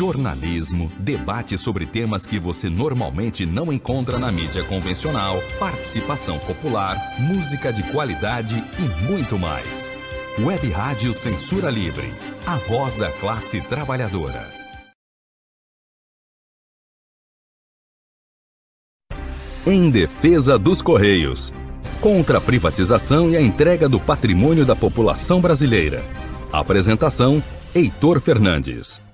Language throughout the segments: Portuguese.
jornalismo, debate sobre temas que você normalmente não encontra na mídia convencional, participação popular, música de qualidade e muito mais. Web Rádio Censura Livre, a voz da classe trabalhadora. Em defesa dos Correios. Contra a privatização e a entrega do patrimônio da população brasileira. Apresentação: Heitor Fernandes.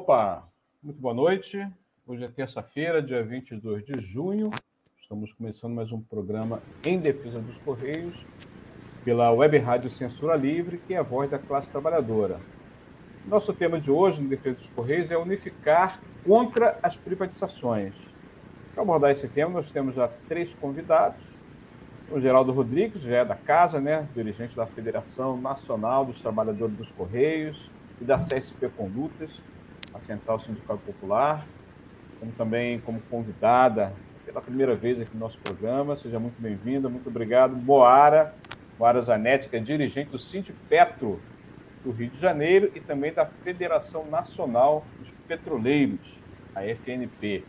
Opa, muito boa noite. Hoje é terça-feira, dia 22 de junho. Estamos começando mais um programa em defesa dos Correios pela Web Rádio Censura Livre, que é a voz da classe trabalhadora. Nosso tema de hoje, em defesa dos Correios, é unificar contra as privatizações. Para abordar esse tema, nós temos já três convidados. O Geraldo Rodrigues, já é da casa, né? dirigente da Federação Nacional dos Trabalhadores dos Correios e da CSP Condutas a Central Sindical Popular, como também como convidada pela primeira vez aqui no nosso programa. Seja muito bem-vinda, muito obrigado. Moara, Moara Zanetti, que é dirigente do Sindipetro do Rio de Janeiro e também da Federação Nacional dos Petroleiros, a FNP.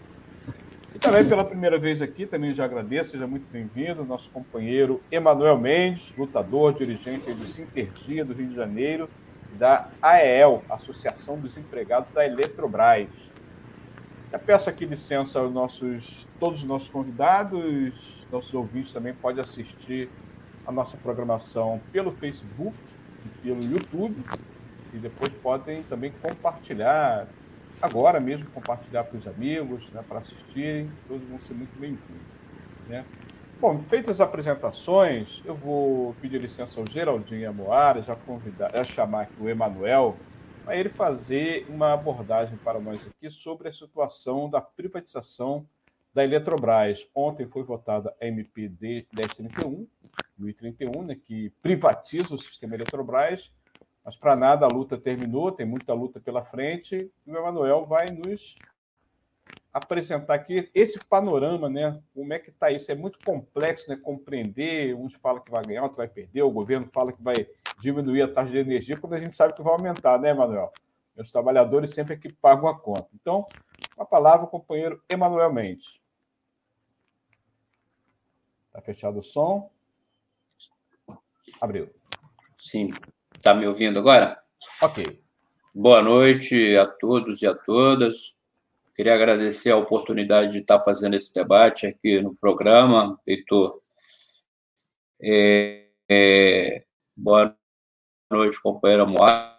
E também pela primeira vez aqui, também já agradeço, seja muito bem-vindo, nosso companheiro Emanuel Mendes, lutador, dirigente do Sintergia do Rio de Janeiro, da AEL, Associação dos Empregados da Eletrobras. Eu peço aqui licença aos nossos, todos os nossos convidados, nossos ouvintes também podem assistir a nossa programação pelo Facebook e pelo YouTube, e depois podem também compartilhar, agora mesmo compartilhar para os amigos, né, para assistirem, todos vão ser muito bem-vindos. Né? Bom, feitas as apresentações, eu vou pedir licença ao Geraldinho Amoara, já convidar, já chamar aqui o Emanuel, para ele fazer uma abordagem para nós aqui sobre a situação da privatização da Eletrobras. Ontem foi votada a MPD 1031, 1031, né, que privatiza o sistema Eletrobras, mas para nada a luta terminou, tem muita luta pela frente, e o Emanuel vai nos apresentar aqui esse panorama, né? Como é que está isso? É muito complexo, né? Compreender. Uns falam que vai ganhar, outros vai perder. O governo fala que vai diminuir a taxa de energia, quando a gente sabe que vai aumentar, né, Manuel? Os trabalhadores sempre é que pagam a conta. Então, a palavra, companheiro Emanuel Mendes. Está fechado o som. Abriu. Sim. Está me ouvindo agora? Ok. Boa noite a todos e a todas. Queria agradecer a oportunidade de estar fazendo esse debate aqui no programa, Heitor. É, é, boa noite, companheira Moá.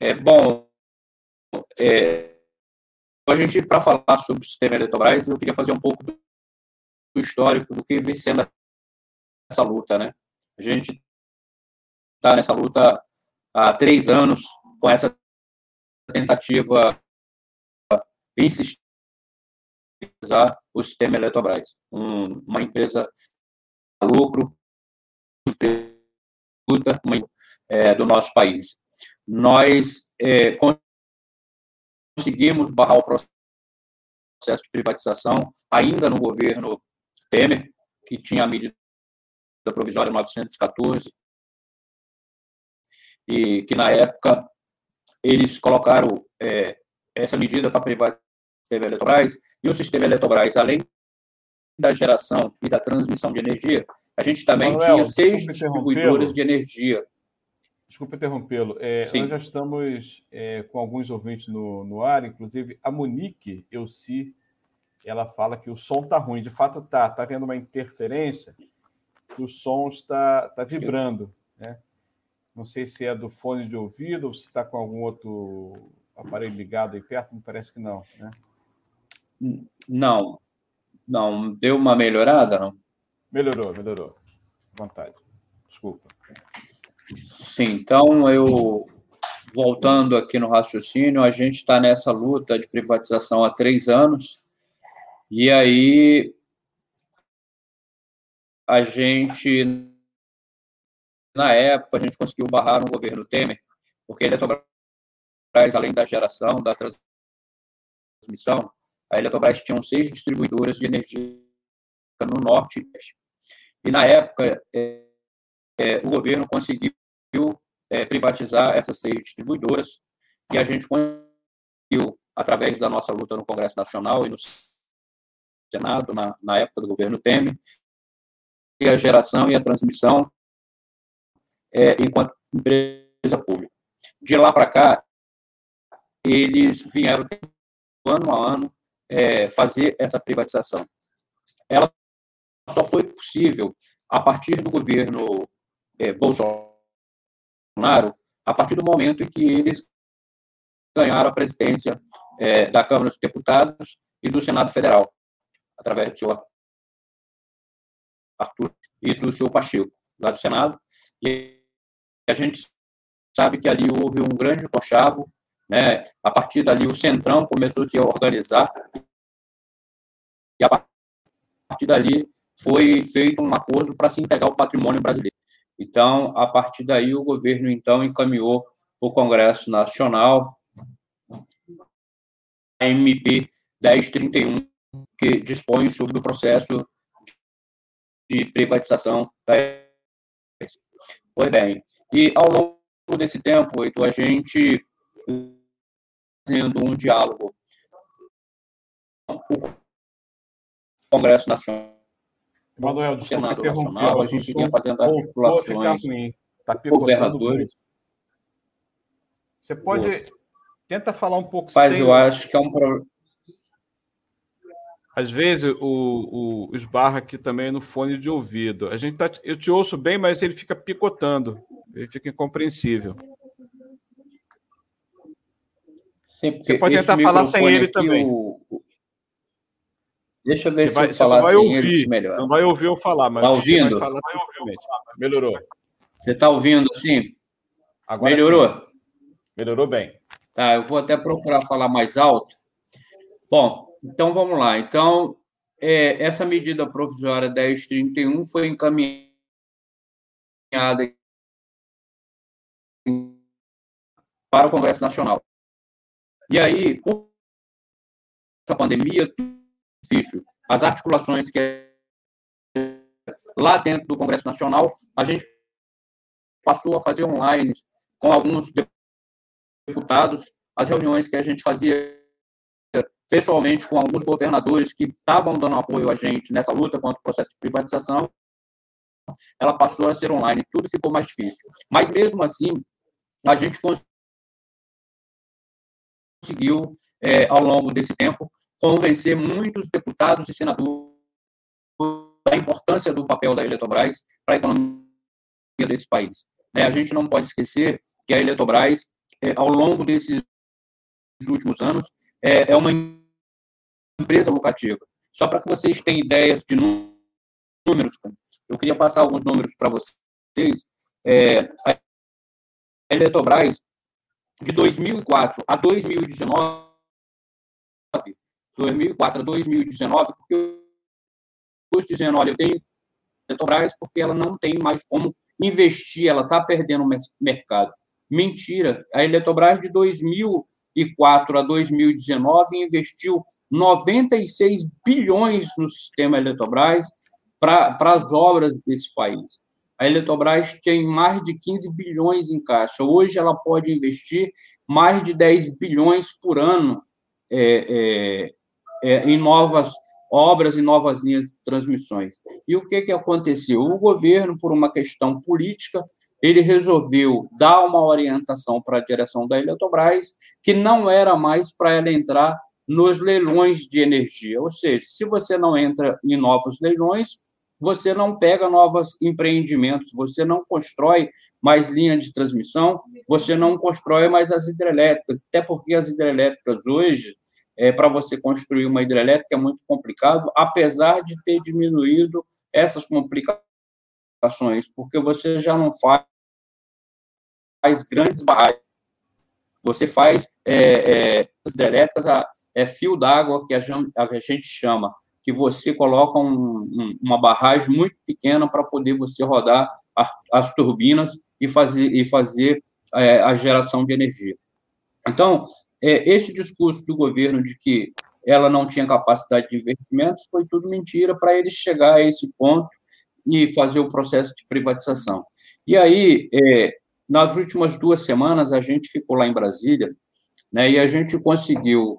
É, bom, é, a gente, para falar sobre o sistema Eletrobras, eu queria fazer um pouco do, do histórico do que vem sendo essa luta, né? A gente está nessa luta há três anos com essa tentativa insistir o sistema Eletrobras, um, uma empresa a lucro, uma, é, do nosso país. Nós é, conseguimos barrar o processo de privatização ainda no governo Temer, que tinha a medida provisória 914, e que na época eles colocaram é, essa medida para privatizar o sistema Eletrobras, e o sistema Eletrobras, além da geração e da transmissão de energia, a gente também Manuel, tinha seis distribuidores de energia. Desculpa interrompê-lo. É, nós já estamos é, com alguns ouvintes no, no ar, inclusive a Monique Elci, ela fala que o som está ruim. De fato, está. Está havendo uma interferência, que o som está, está vibrando. Né? Não sei se é do fone de ouvido ou se está com algum outro aparelho ligado aí perto, me parece que não, né? Não, não. Deu uma melhorada, não? Melhorou, melhorou. Vontade. Desculpa. Sim, então eu voltando aqui no raciocínio, a gente está nessa luta de privatização há três anos, e aí a gente na época, a gente conseguiu barrar no governo Temer, porque a Eletrobras, além da geração, da transmissão, a Eletrobras tinha seis distribuidoras de energia no norte e na época, é, é, o governo conseguiu é, privatizar essas seis distribuidoras, e a gente conseguiu, através da nossa luta no Congresso Nacional e no Senado, na, na época do governo Temer, e a geração e a transmissão é, enquanto empresa pública. De lá para cá, eles vieram ano a ano é, fazer essa privatização. Ela só foi possível a partir do governo é, Bolsonaro, a partir do momento em que eles ganharam a presidência é, da Câmara dos Deputados e do Senado Federal, através do seu Arthur e do seu Pacheco, lá do Senado. E a gente sabe que ali houve um grande conchavo, né? A partir dali o Centrão começou a se organizar e a partir dali foi feito um acordo para se integrar o patrimônio brasileiro. Então, a partir daí, o governo, então, encaminhou o Congresso Nacional a MP 1031, que dispõe sobre o processo de privatização da Pois bem, e ao longo desse tempo, então, a gente fazendo um diálogo com o Congresso Nacional Manuel, desculpa Senado Nacional, a gente vinha fazendo articulações tá governadores. Você pode... Tenta falar um pouco Mas sem... eu acho que é um problema... Às vezes o, o esbarra aqui também no fone de ouvido. A gente tá, eu te ouço bem, mas ele fica picotando. Ele fica incompreensível. Sim, você pode tentar falar sem ele também. O, Deixa eu ver você se vai, eu falar vai assim ouvir, melhor. Não vai ouvir eu falar, mas tá ouvindo? Falar, Melhorou. Você está ouvindo assim? Agora Melhorou? Sim. Melhorou bem. Tá, eu vou até procurar falar mais alto. Bom, então vamos lá. Então, é, essa medida provisória 1031 foi encaminhada para o Congresso Nacional. E aí, com essa pandemia. As articulações que é lá dentro do Congresso Nacional, a gente passou a fazer online com alguns deputados, as reuniões que a gente fazia pessoalmente com alguns governadores que estavam dando apoio a gente nessa luta contra o processo de privatização, ela passou a ser online, tudo ficou mais difícil. Mas mesmo assim, a gente conseguiu, é, ao longo desse tempo, convencer muitos deputados e senadores da importância do papel da Eletrobras para a economia desse país. Né, a gente não pode esquecer que a Eletrobras, é, ao longo desses últimos anos, é, é uma empresa lucrativa. Só para que vocês tenham ideias de números, eu queria passar alguns números para vocês. É, a Eletrobras, de 2004 a 2019, 2004 a 2019, porque eu estou dizendo, olha, eu tenho Petrobras porque ela não tem mais como investir, ela está perdendo o mercado. Mentira, a Eletrobras de 2004 a 2019 investiu 96 bilhões no sistema Eletrobras para as obras desse país. A Eletrobras tem mais de 15 bilhões em caixa. Hoje ela pode investir mais de 10 bilhões por ano é, é, é, em novas obras e novas linhas de transmissões. E o que, que aconteceu? O governo, por uma questão política, ele resolveu dar uma orientação para a direção da Eletrobras que não era mais para ela entrar nos leilões de energia. Ou seja, se você não entra em novos leilões, você não pega novos empreendimentos, você não constrói mais linha de transmissão, você não constrói mais as hidrelétricas, até porque as hidrelétricas hoje, é, para você construir uma hidrelétrica é muito complicado, apesar de ter diminuído essas complicações, porque você já não faz, faz grandes barragens. Você faz é, é, as hidrelétricas a é fio d'água que a, a gente chama, que você coloca um, um, uma barragem muito pequena para poder você rodar a, as turbinas e fazer, e fazer é, a geração de energia. Então, é, esse discurso do governo de que ela não tinha capacidade de investimentos foi tudo mentira para eles chegar a esse ponto e fazer o processo de privatização. E aí, é, nas últimas duas semanas, a gente ficou lá em Brasília, né, e a gente conseguiu,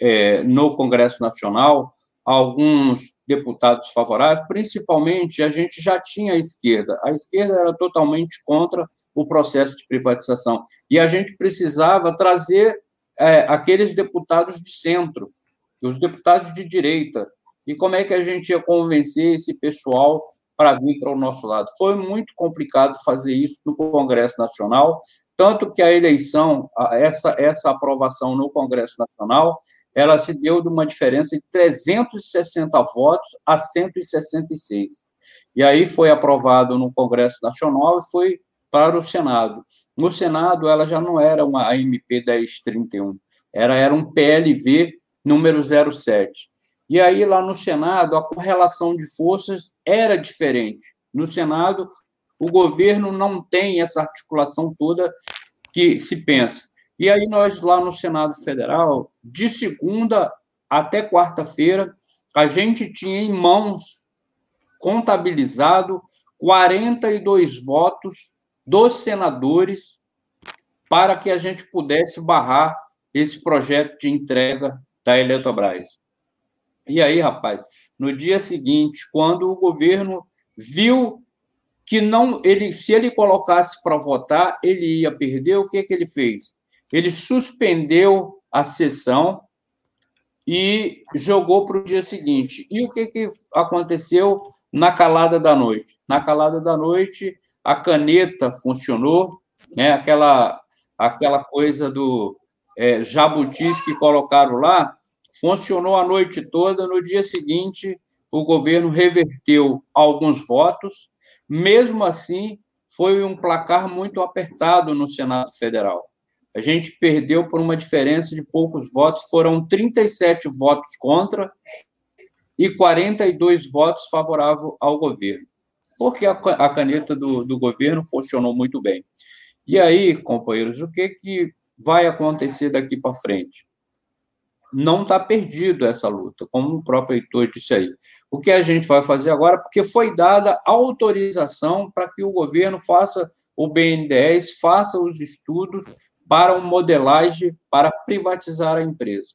é, no Congresso Nacional, alguns deputados favoráveis, principalmente a gente já tinha a esquerda. A esquerda era totalmente contra o processo de privatização. E a gente precisava trazer é, aqueles deputados de centro, os deputados de direita. E como é que a gente ia convencer esse pessoal para vir para o nosso lado? Foi muito complicado fazer isso no Congresso Nacional, tanto que a eleição, essa, essa aprovação no Congresso Nacional, ela se deu de uma diferença de 360 votos a 166. E aí foi aprovado no Congresso Nacional e foi para o Senado. No Senado, ela já não era uma AMP 1031, era, era um PLV número 07. E aí, lá no Senado, a correlação de forças era diferente. No Senado, o governo não tem essa articulação toda que se pensa. E aí nós lá no Senado Federal, de segunda até quarta-feira, a gente tinha em mãos contabilizado 42 votos dos senadores para que a gente pudesse barrar esse projeto de entrega da Eletrobras. E aí, rapaz, no dia seguinte, quando o governo viu que não ele se ele colocasse para votar, ele ia perder, o que que ele fez? ele suspendeu a sessão e jogou para o dia seguinte. E o que, que aconteceu na calada da noite? Na calada da noite, a caneta funcionou, né? aquela, aquela coisa do é, jabutis que colocaram lá, funcionou a noite toda. No dia seguinte, o governo reverteu alguns votos. Mesmo assim, foi um placar muito apertado no Senado Federal. A gente perdeu por uma diferença de poucos votos, foram 37 votos contra e 42 votos favoráveis ao governo, porque a, caneta do, do governo funcionou muito bem. E aí, companheiros, o que, que vai acontecer daqui para frente? Não está perdido essa luta, como o próprio Heitor disse aí. O que a gente vai fazer agora? Porque foi dada autorização para que o governo faça o BNDES, faça os estudos para uma modelagem para privatizar a empresa.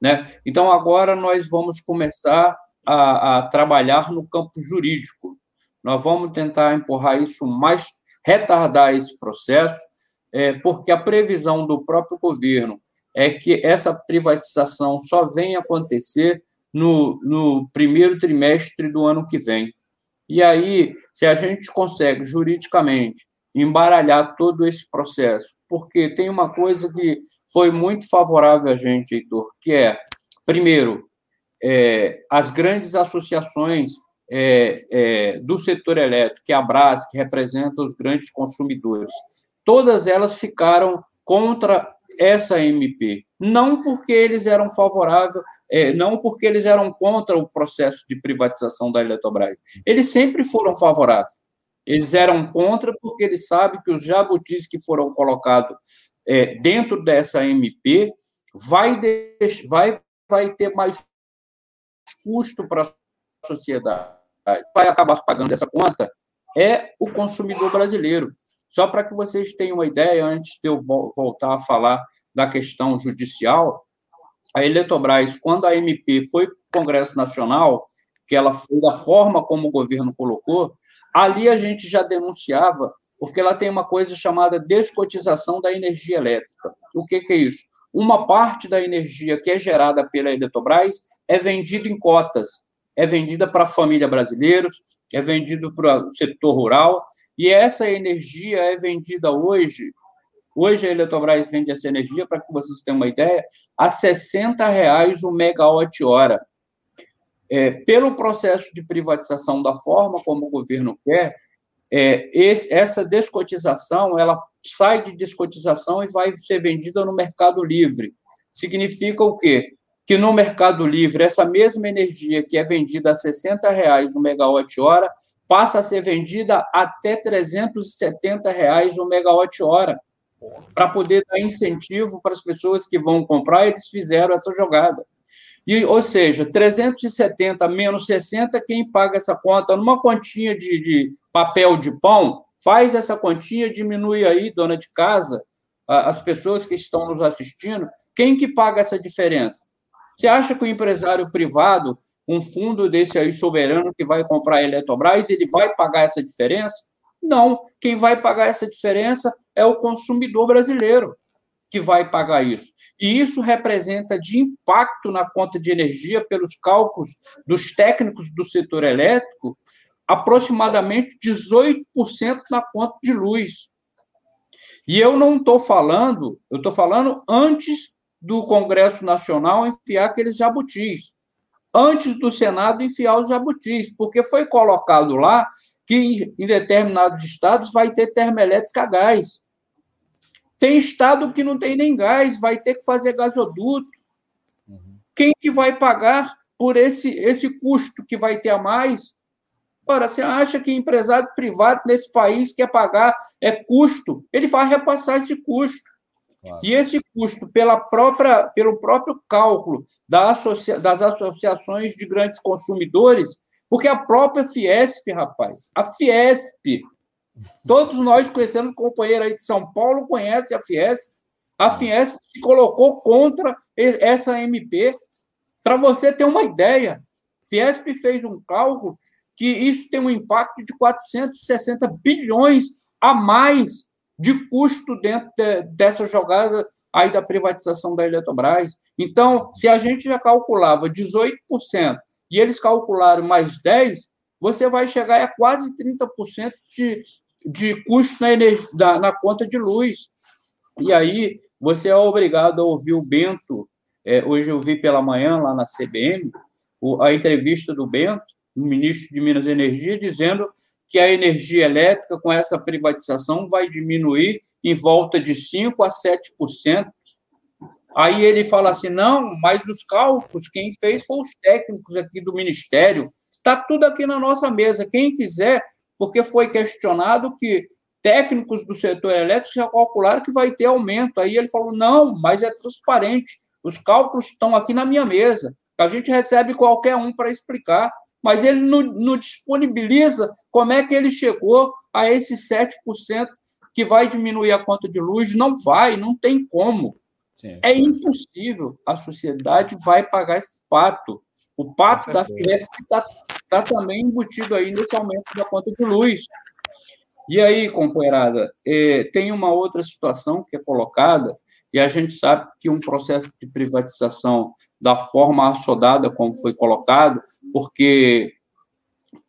Né? Então, agora nós vamos começar a, a trabalhar no campo jurídico. Nós vamos tentar empurrar isso mais, retardar esse processo, é, porque a previsão do próprio governo é que essa privatização só venha acontecer no, no primeiro trimestre do ano que vem. E aí, se a gente consegue juridicamente embaralhar todo esse processo, porque tem uma coisa que foi muito favorável a gente, Heitor, que é, primeiro, é, as grandes associações é, é, do setor elétrico, que é a Brás, que representa os grandes consumidores, todas elas ficaram contra essa MP, não porque eles eram favoráveis, é, não porque eles eram contra o processo de privatização da Eletrobras, eles sempre foram favoráveis. Eles eram contra porque eles sabem que os jabutis que foram colocados é, dentro dessa MP vai, vai, vai ter mais custo para a sociedade. Vai acabar pagando essa conta é o consumidor brasileiro. Só para que vocês tenham uma ideia, antes de eu voltar a falar da questão judicial, a Eletrobras, quando a MP foi para o Congresso Nacional, que ela foi da forma como o governo colocou, Ali a gente já denunciava, porque ela tem uma coisa chamada descotização da energia elétrica. O que, que é isso? Uma parte da energia que é gerada pela Eletrobras é vendida em cotas, é vendida para a família brasileira, é vendido para o setor rural, e essa energia é vendida hoje. Hoje a Eletrobras vende essa energia, para que vocês tenham uma ideia, a 60 reais o megawatt-hora é, pelo processo de privatização da forma como o governo quer, é, esse, essa descotização ela sai de descotização e vai ser vendida no mercado livre. Significa o quê? Que no mercado livre, essa mesma energia que é vendida a 60 reais o megawatt-hora passa a ser vendida até 370 reais o megawatt-hora para poder dar incentivo para as pessoas que vão comprar, eles fizeram essa jogada. E, ou seja, 370 menos 60, quem paga essa conta numa continha de, de papel de pão Faz essa continha, diminui aí, dona de casa, as pessoas que estão nos assistindo, quem que paga essa diferença? Você acha que o empresário privado, um fundo desse aí soberano que vai comprar a Eletrobras, ele vai pagar essa diferença? Não, quem vai pagar essa diferença é o consumidor brasileiro que vai pagar isso. E isso representa de impacto na conta de energia, pelos cálculos dos técnicos do setor elétrico, aproximadamente 18% na conta de luz. E eu não estou falando, eu estou falando antes do Congresso Nacional enfiar aqueles jabutis, antes do Senado enfiar os jabutis, porque foi colocado lá que em determinados estados vai ter termoelétrica a gás. Tem estado que não tem nem gás, vai ter que fazer gasoduto. Uhum. Quem que vai pagar por esse, esse custo que vai ter a mais? Ora, você acha que empresário privado nesse país quer pagar é custo? Ele vai repassar esse custo. Claro. E esse custo, pela própria, pelo próprio cálculo da associa, das associações de grandes consumidores, porque a própria Fiesp, rapaz, a Fiesp, Todos nós conhecemos, companheiro aí de São Paulo conhece a Fiesp. A Fiesp se colocou contra essa MP. Para você ter uma ideia, Fiesp fez um cálculo que isso tem um impacto de 460 bilhões a mais de custo dentro de, dessa jogada aí da privatização da Eletrobras. Então, se a gente já calculava 18% e eles calcularam mais 10%, você vai chegar a quase 30% de, de custo na, energia, na, na, conta de luz. E aí você é obrigado a ouvir o Bento. É, hoje eu vi pela manhã lá na CBM o, a entrevista do Bento, o ministro de Minas e Energia, dizendo que a energia elétrica, com essa privatização, vai diminuir em volta de 5% a 7%. Aí ele fala assim: não, mas os cálculos, quem fez foram os técnicos aqui do Ministério. Está tudo aqui na nossa mesa. Quem quiser porque foi questionado que técnicos do setor elétrico já calcularam que vai ter aumento. Aí ele falou: não, mas é transparente, os cálculos estão aqui na minha mesa. A gente recebe qualquer um para explicar, mas ele não, não, disponibiliza como é que ele chegou a esse 7% que vai diminuir a conta de luz. Não vai, não tem como. Sim, é impossível. A sociedade vai pagar esse pato. O pato da Fiesp está tá também embutido aí nesse aumento da conta de luz. E aí, companheirada, é, tem uma outra situação que é colocada, e a gente sabe que um processo de privatização da forma assodada como foi colocado, porque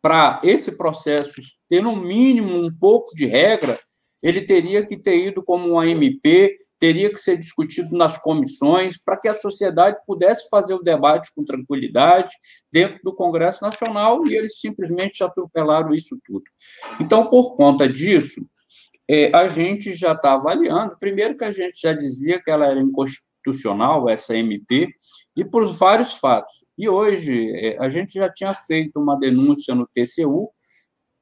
para esse processo ter no mínimo um pouco de regra, ele teria que ter ido como uma MP, teria que ser discutido nas comissões, para que a sociedade pudesse fazer o debate com tranquilidade dentro do Congresso Nacional, e eles simplesmente atropelaram isso tudo. Então, por conta disso, a gente já está avaliando, primeiro que a gente já dizia que ela era inconstitucional, essa MP, e por vários fatos. E hoje, é, a gente já tinha feito uma denúncia no TCU,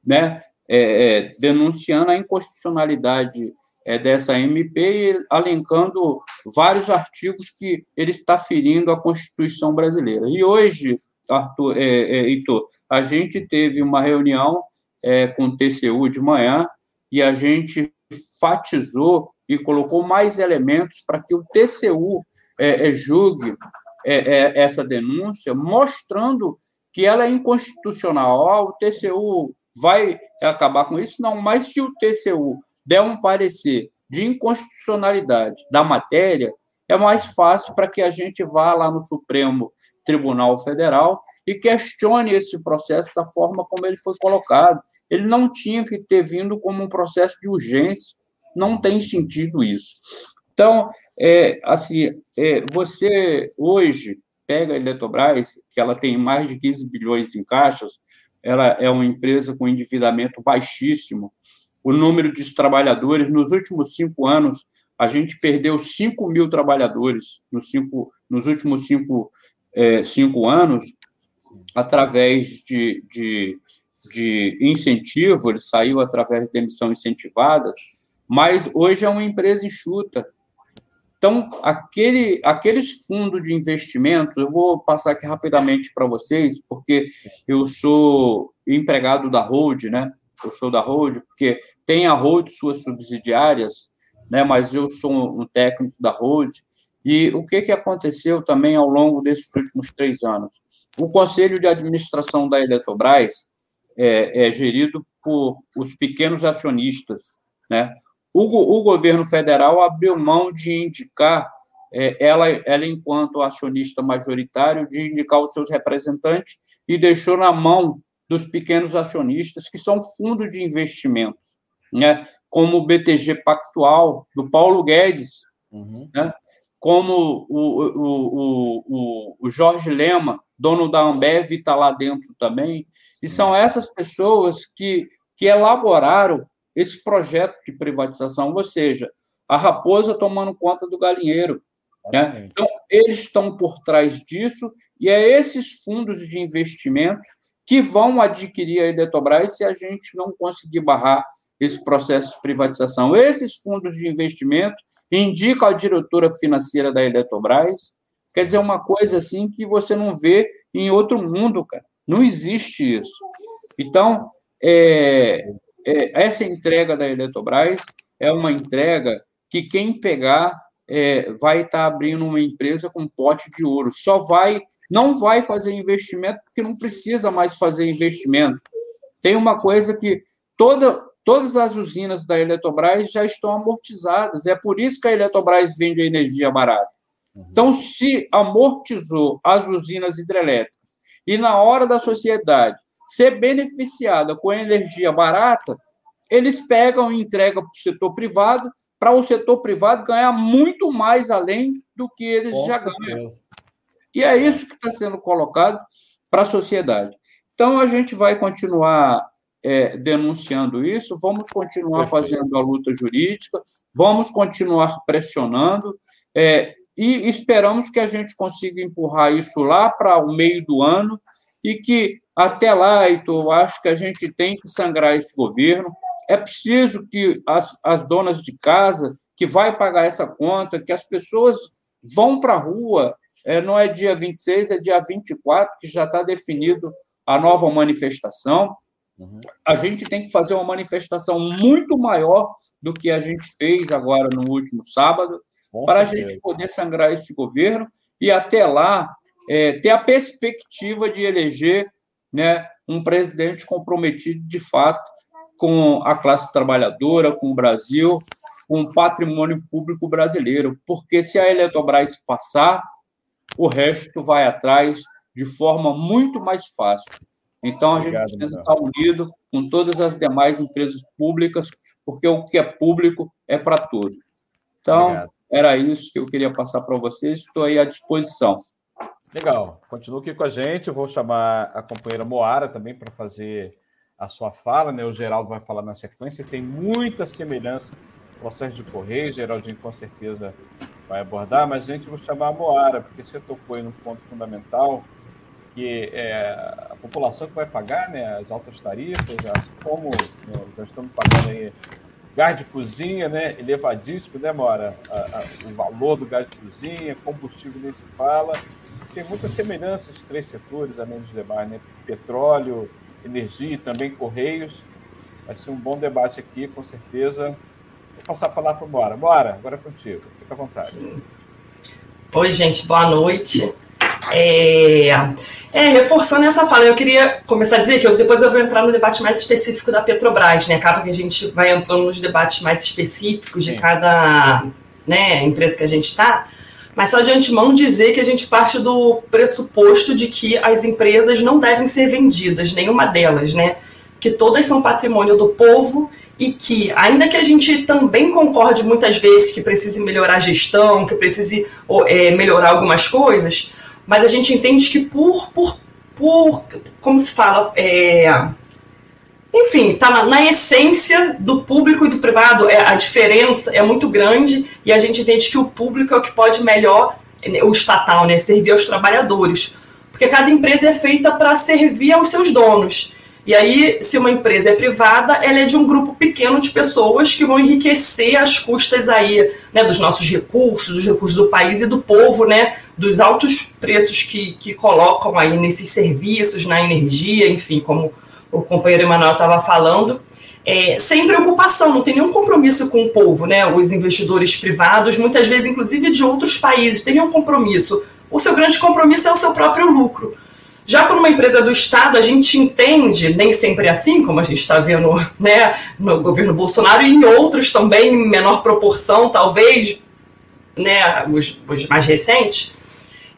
né, é, é, denunciando a inconstitucionalidade é, dessa MP e alencando vários artigos que ele está ferindo a Constituição brasileira. E hoje, Arthur, é, é, Heitor, a gente teve uma reunião é, com o TCU de manhã e a gente fatizou e colocou mais elementos para que o TCU é, é, julgue essa denúncia, mostrando que ela é inconstitucional. O TCU vai acabar com isso? Não, mas se o TCU der um parecer de inconstitucionalidade da matéria, é mais fácil para que a gente vá lá no Supremo Tribunal Federal e questione esse processo da forma como ele foi colocado. Ele não tinha que ter vindo como um processo de urgência, não tem sentido isso. Então, é, assim, é, você hoje pega a Eletrobras, que ela tem mais de 15 bilhões em caixas, ela é uma empresa com endividamento baixíssimo. O número de trabalhadores, nos últimos cinco anos, a gente perdeu 5 mil trabalhadores nos, cinco, nos últimos cinco, é, cinco anos, através de, de, de incentivo, ele saiu através de emissão incentivadas, mas hoje é uma empresa enxuta, então, aquele, aqueles fundos de investimento, eu vou passar aqui rapidamente para vocês, porque eu sou empregado da Hold, né? eu sou da Road, porque tem a Road suas subsidiárias, né, mas eu sou um técnico da Road, e o que, que aconteceu também ao longo desses últimos três anos? O Conselho de Administração da Eletrobras é, é gerido por os pequenos acionistas, né? O, o governo federal abriu mão de indicar é, ela, ela, enquanto acionista majoritário, de indicar os seus representantes e deixou na mão dos pequenos acionistas, que são fundos de investimentos, né? como o BTG Pactual, do Paulo Guedes, uhum. né? Como o, o, o, o, Jorge Lema, dono da Ambev, está lá dentro também. E são essas pessoas que, que elaboraram esse projeto de privatização, ou seja, a raposa tomando conta do galinheiro. Né? Então, eles estão por trás disso, e é esses fundos de investimentos que vão adquirir a Eletrobras se a gente não conseguir barrar esse processo de privatização. Esses fundos de investimento indicam a diretora financeira da Eletrobras. Quer dizer, uma coisa assim que você não vê em outro mundo, cara. Não existe isso. Então, é, é, essa entrega da Eletrobras é uma entrega que quem pegar é, vai estar tá abrindo uma empresa com pote de ouro. Só vai, não vai fazer investimento porque não precisa mais fazer investimento. Tem uma coisa que toda, todas as usinas da Eletrobras já estão amortizadas. É por isso que a Eletrobras vende a energia barata. Uhum. Então, se amortizou as usinas hidrelétricas e na hora da sociedade ser beneficiada com energia barata, eles pegam e entregam para o setor privado, para o setor privado ganhar muito mais além do que eles com já ganham. E é isso que está sendo colocado para a sociedade. Então, a gente vai continuar é, denunciando isso, vamos continuar fazendo a luta jurídica, vamos continuar pressionando, é, e esperamos que a gente consiga empurrar isso lá para o meio do ano e que até lá, Heitor, eu acho que a gente tem que sangrar esse governo. É preciso que as, as donas de casa, que vai pagar essa conta, que as pessoas vão para a rua, é, não é dia 26, é dia 24, que já está definido a nova manifestação. Uhum. A gente tem que fazer uma manifestação muito maior do que a gente fez agora no último sábado, Com para certeza. a gente poder sangrar esse governo e até lá é, ter a perspectiva de eleger né, um presidente comprometido de fato com a classe trabalhadora, com o Brasil, com o patrimônio público brasileiro, porque se a Eletrobras passar, o resto vai atrás de forma muito mais fácil. Então, a Obrigado, gente precisa estar unido com todas as demais empresas públicas, porque o que é público é para todos. Então, Obrigado. era isso que eu queria passar para vocês. Estou aí à disposição. Legal. Continua aqui com a gente. Eu vou chamar a companheira Moara também para fazer a sua fala. Né? O Geraldo vai falar na sequência. Tem muita semelhança com o processo de Correio. Geraldinho com certeza vai abordar, mas a gente vai chamar a Moara, porque você tocou aí num ponto fundamental que é a população que vai pagar né, as altas tarifas, assim como né, nós estamos pagando aí gás de cozinha, né, elevadíssimo, né, o valor do gás de cozinha, combustível nem se fala. Tem muita semelhança os três setores, além dos demais, né? Petróleo, energia e também correios. Vai ser um bom debate aqui, com certeza. Vou passar a palavra para Bora. Bora, agora é contigo. Fica à vontade. Oi, gente, boa noite. É, é, reforçando essa fala, eu queria começar a dizer que eu, depois eu vou entrar no debate mais específico da Petrobras, né? Acaba que a gente vai entrando nos debates mais específicos de cada né, empresa que a gente está. Mas só de antemão dizer que a gente parte do pressuposto de que as empresas não devem ser vendidas, nenhuma delas, né? Que todas são patrimônio do povo e que, ainda que a gente também concorde muitas vezes que precise melhorar a gestão, que precise é, melhorar algumas coisas, mas a gente entende que por, por, por como se fala, é, enfim, está na, na, essência do público e do privado, é, a diferença é muito grande e a gente entende que o público é o que pode melhor, o estatal, né, servir aos trabalhadores. Porque cada empresa é feita para servir aos seus donos. E aí, se uma empresa é privada, ela é de um grupo pequeno de pessoas que vão enriquecer as custas aí, né, dos nossos recursos, dos recursos do país e do povo, né, dos altos preços que, que colocam aí nesses serviços, na energia, enfim, como o companheiro Emanuel estava falando. é, sem preocupação, não tem nenhum compromisso com o povo, né? Os investidores privados, muitas vezes, inclusive de outros países, têm um compromisso. O seu grande compromisso é o seu próprio lucro. Já quando uma empresa do Estado, a gente entende, nem sempre é assim, como a gente está vendo né, no governo Bolsonaro, e em outros também, em menor proporção, talvez, né, os, os mais recentes,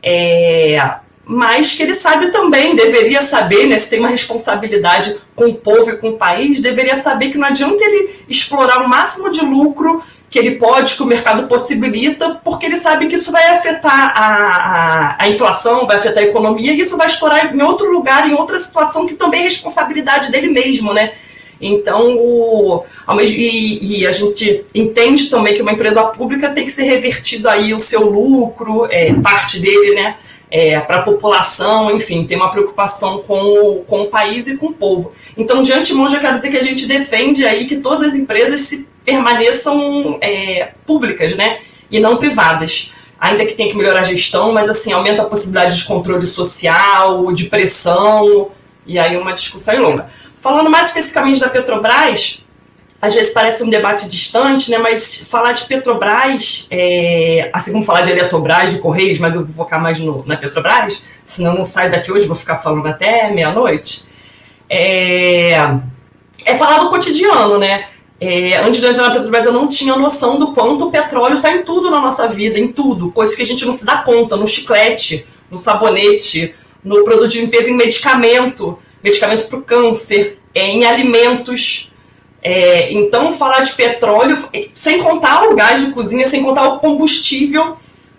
é, mas que ele sabe também, deveria saber, né, se tem uma responsabilidade com o povo e com o país, deveria saber que não adianta ele explorar o máximo de lucro que ele pode, que o mercado possibilita, porque ele sabe que isso vai afetar a, a, a, inflação, vai afetar a economia, e isso vai estourar em outro lugar, em outra situação que também é responsabilidade dele mesmo, né? Então, o, e, e, a gente entende também que uma empresa pública tem que ser revertido aí o seu lucro, é, parte dele, né? É, para a população, enfim, tem uma preocupação com o, com o país e com o povo. Então, de antemão, já quero dizer que a gente defende aí que todas as empresas se permaneçam é, públicas, né? E não privadas. Ainda que tenha que melhorar a gestão, mas assim, aumenta a possibilidade de controle social, de pressão, e aí uma discussão longa. Falando mais especificamente da Petrobras, às vezes parece um debate distante, né? Mas falar de Petrobras, é, assim como falar de Eletrobras, de Correios, mas eu vou focar mais no, na Petrobras, senão não saio daqui hoje, vou ficar falando até meia-noite. É, é falar do cotidiano, né? É, antes de eu entrar na Petrobras, eu não tinha noção do quanto o petróleo está em tudo na nossa vida, em tudo, coisas que a gente não se dá conta, no chiclete, no sabonete, no produto de limpeza, em medicamento, medicamento para o câncer, é, em alimentos. É, então, falar de petróleo, sem contar o gás de cozinha, sem contar o combustível,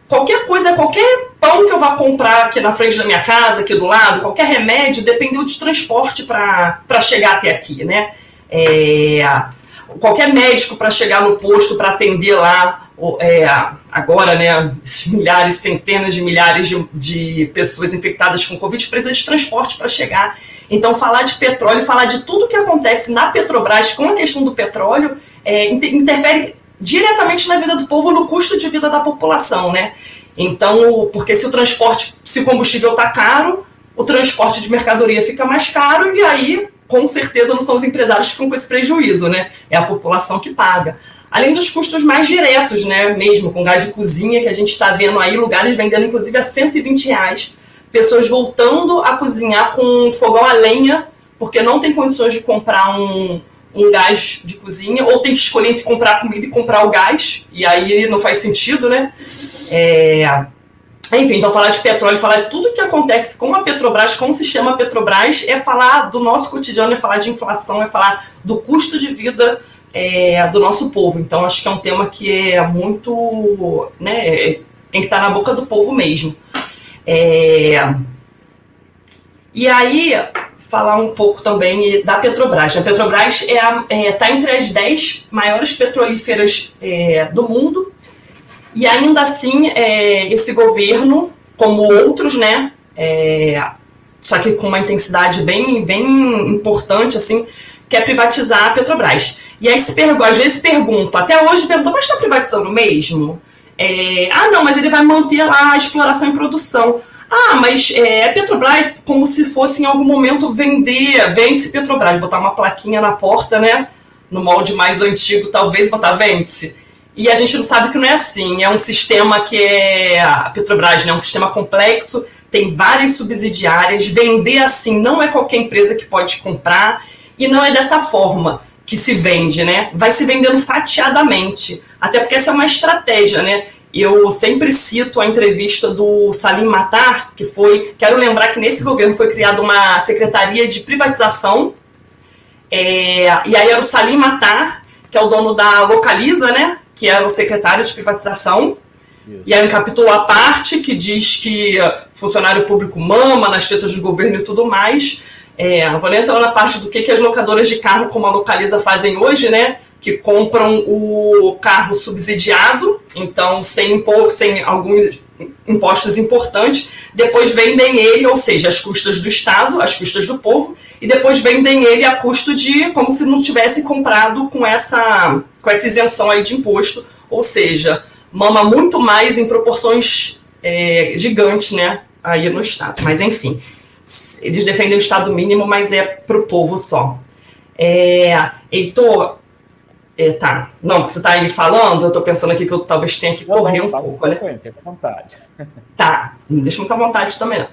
qualquer coisa, qualquer pão que eu vá comprar aqui na frente da minha casa, aqui do lado, qualquer remédio, dependeu de transporte para chegar até aqui, né? É, qualquer médico para chegar no posto para atender lá, é, agora, né, milhares, centenas de milhares de, de pessoas infectadas com Covid, precisa de transporte para chegar. Então, falar de petróleo, falar de tudo que acontece na Petrobras com a questão do petróleo, é, interfere diretamente na vida do povo, no custo de vida da população, né? Então, porque se o transporte, se o combustível está caro, o transporte de mercadoria fica mais caro e aí com certeza não são os empresários que ficam com esse prejuízo, né? É a população que paga. Além dos custos mais diretos, né? Mesmo com gás de cozinha, que a gente está vendo aí lugares vendendo inclusive a 120 reais. Pessoas voltando a cozinhar com fogão a lenha, porque não tem condições de comprar um, um gás de cozinha, ou tem que escolher entre comprar comida e comprar o gás, e aí não faz sentido, né? É, enfim, então falar de petróleo, falar de tudo que acontece com a Petrobras, com o sistema Petrobras, é falar do nosso cotidiano, é falar de inflação, é falar do custo de vida é, do nosso povo. Então, acho que é um tema que é muito. Né, tem que estar na boca do povo mesmo. É, e aí, falar um pouco também da Petrobras. A Petrobras está é, é tá entre as 10 maiores petrolíferas é, do mundo e ainda assim, é, esse governo, como outros, né, é, só que com uma intensidade bem, bem importante, assim, quer privatizar a Petrobras. E aí se pergunta, às vezes pergunto, até hoje pergunto, mas está privatizando mesmo? É, ah, não, mas ele vai manter lá a exploração e produção. Ah, mas é, a Petrobras, como se fosse em algum momento vender, vende-se Petrobras, botar uma plaquinha na porta, né? No molde mais antigo, talvez botar vende-se. E a gente não sabe que não é assim. É um sistema que é. A Petrobras né, é um sistema complexo, tem várias subsidiárias. Vender assim não é qualquer empresa que pode comprar. E não é dessa forma que se vende, né? Vai se vendendo fatiadamente. Até porque essa é uma estratégia, né? Eu sempre cito a entrevista do Salim Matar, que foi. Quero lembrar que nesse governo foi criada uma secretaria de privatização. É, e aí era o Salim Matar, que é o dono da Localiza, né? Que era o secretário de privatização, Isso. e aí capítulo à parte que diz que funcionário público mama nas tetas do governo e tudo mais. É, vou nem entrar na parte do que, que as locadoras de carro, como a Localiza, fazem hoje, né? Que compram o carro subsidiado, então sem, impor, sem alguns impostos importantes, depois vendem ele, ou seja, as custas do Estado, as custas do povo, e depois vendem ele a custo de como se não tivesse comprado com essa, com essa isenção aí de imposto, ou seja, mama muito mais em proporções é, gigantes, né, aí no Estado. Mas enfim, eles defendem o Estado mínimo, mas é para o povo só. É, Heitor, é, tá. Não, você está aí falando, eu estou pensando aqui que eu talvez tenha que correr não, um tá pouco, né? Fica à vontade. Tá, não deixa muita vontade também, não.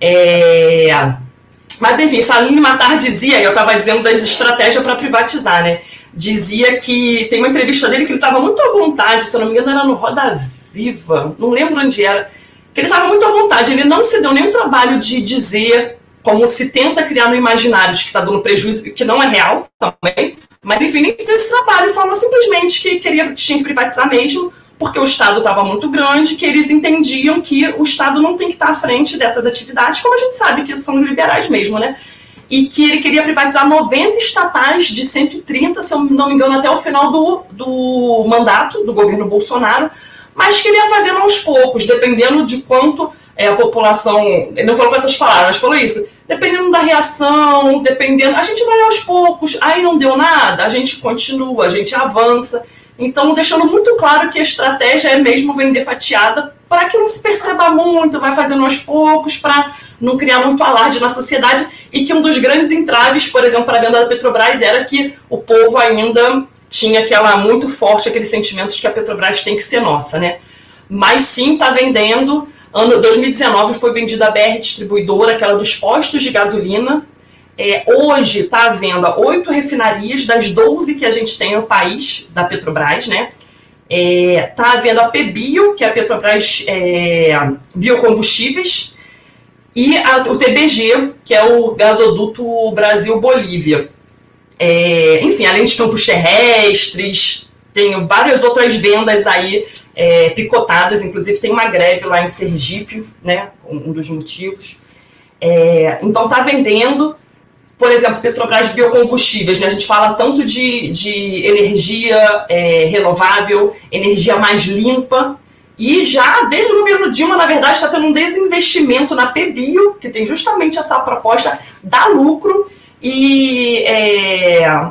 É, mas, enfim, Salim Matar dizia, eu estava dizendo da estratégia para privatizar, né? Dizia que tem uma entrevista dele que ele estava muito à vontade, se eu não me engano, era no Roda Viva, não lembro onde era, que ele estava muito à vontade, ele não se deu nenhum trabalho de dizer como se tenta criar no imaginário de que está dando prejuízo, que não é real também, mas enfim, nem fez esse trabalho, falou simplesmente que queria, tinha que privatizar mesmo, porque o Estado estava muito grande, que eles entendiam que o Estado não tem que estar à frente dessas atividades, como a gente sabe que são liberais mesmo, né? E que ele queria privatizar 90 estatais de 130, se eu não me engano, até o final do, do mandato do governo Bolsonaro, mas que ele ia fazendo aos poucos, dependendo de quanto é, a população. Ele não falou com essas palavras, falou isso. Dependendo da reação, dependendo. A gente vai aos poucos, aí não deu nada, a gente continua, a gente avança. Então, deixando muito claro que a estratégia é mesmo vender fatiada para que não se perceba muito, vai fazendo aos poucos, para não criar muito alarde na sociedade. E que um dos grandes entraves, por exemplo, para a venda da Petrobras era que o povo ainda tinha aquela muito forte, aquele sentimento de que a Petrobras tem que ser nossa, né? Mas sim, está vendendo. Ano 2019 foi vendida a BR Distribuidora, aquela dos postos de gasolina, é, hoje está à venda oito refinarias das 12 que a gente tem no país, da Petrobras, né? Está é, tá à venda a PBio, que é a Petrobras é, Biocombustíveis, e a, o TBG, que é o gasoduto Brasil-Bolívia. É, enfim, além de campos terrestres, tem várias outras vendas aí é, picotadas, inclusive tem uma greve lá em Sergipe, né, um dos motivos. É, então está vendendo por exemplo, Petrobras Biocombustíveis, né? a gente fala tanto de, de energia é, renovável, energia mais limpa, e já desde o governo Dilma, na verdade, está tendo um desinvestimento na PBio, que tem justamente essa proposta dar lucro e é,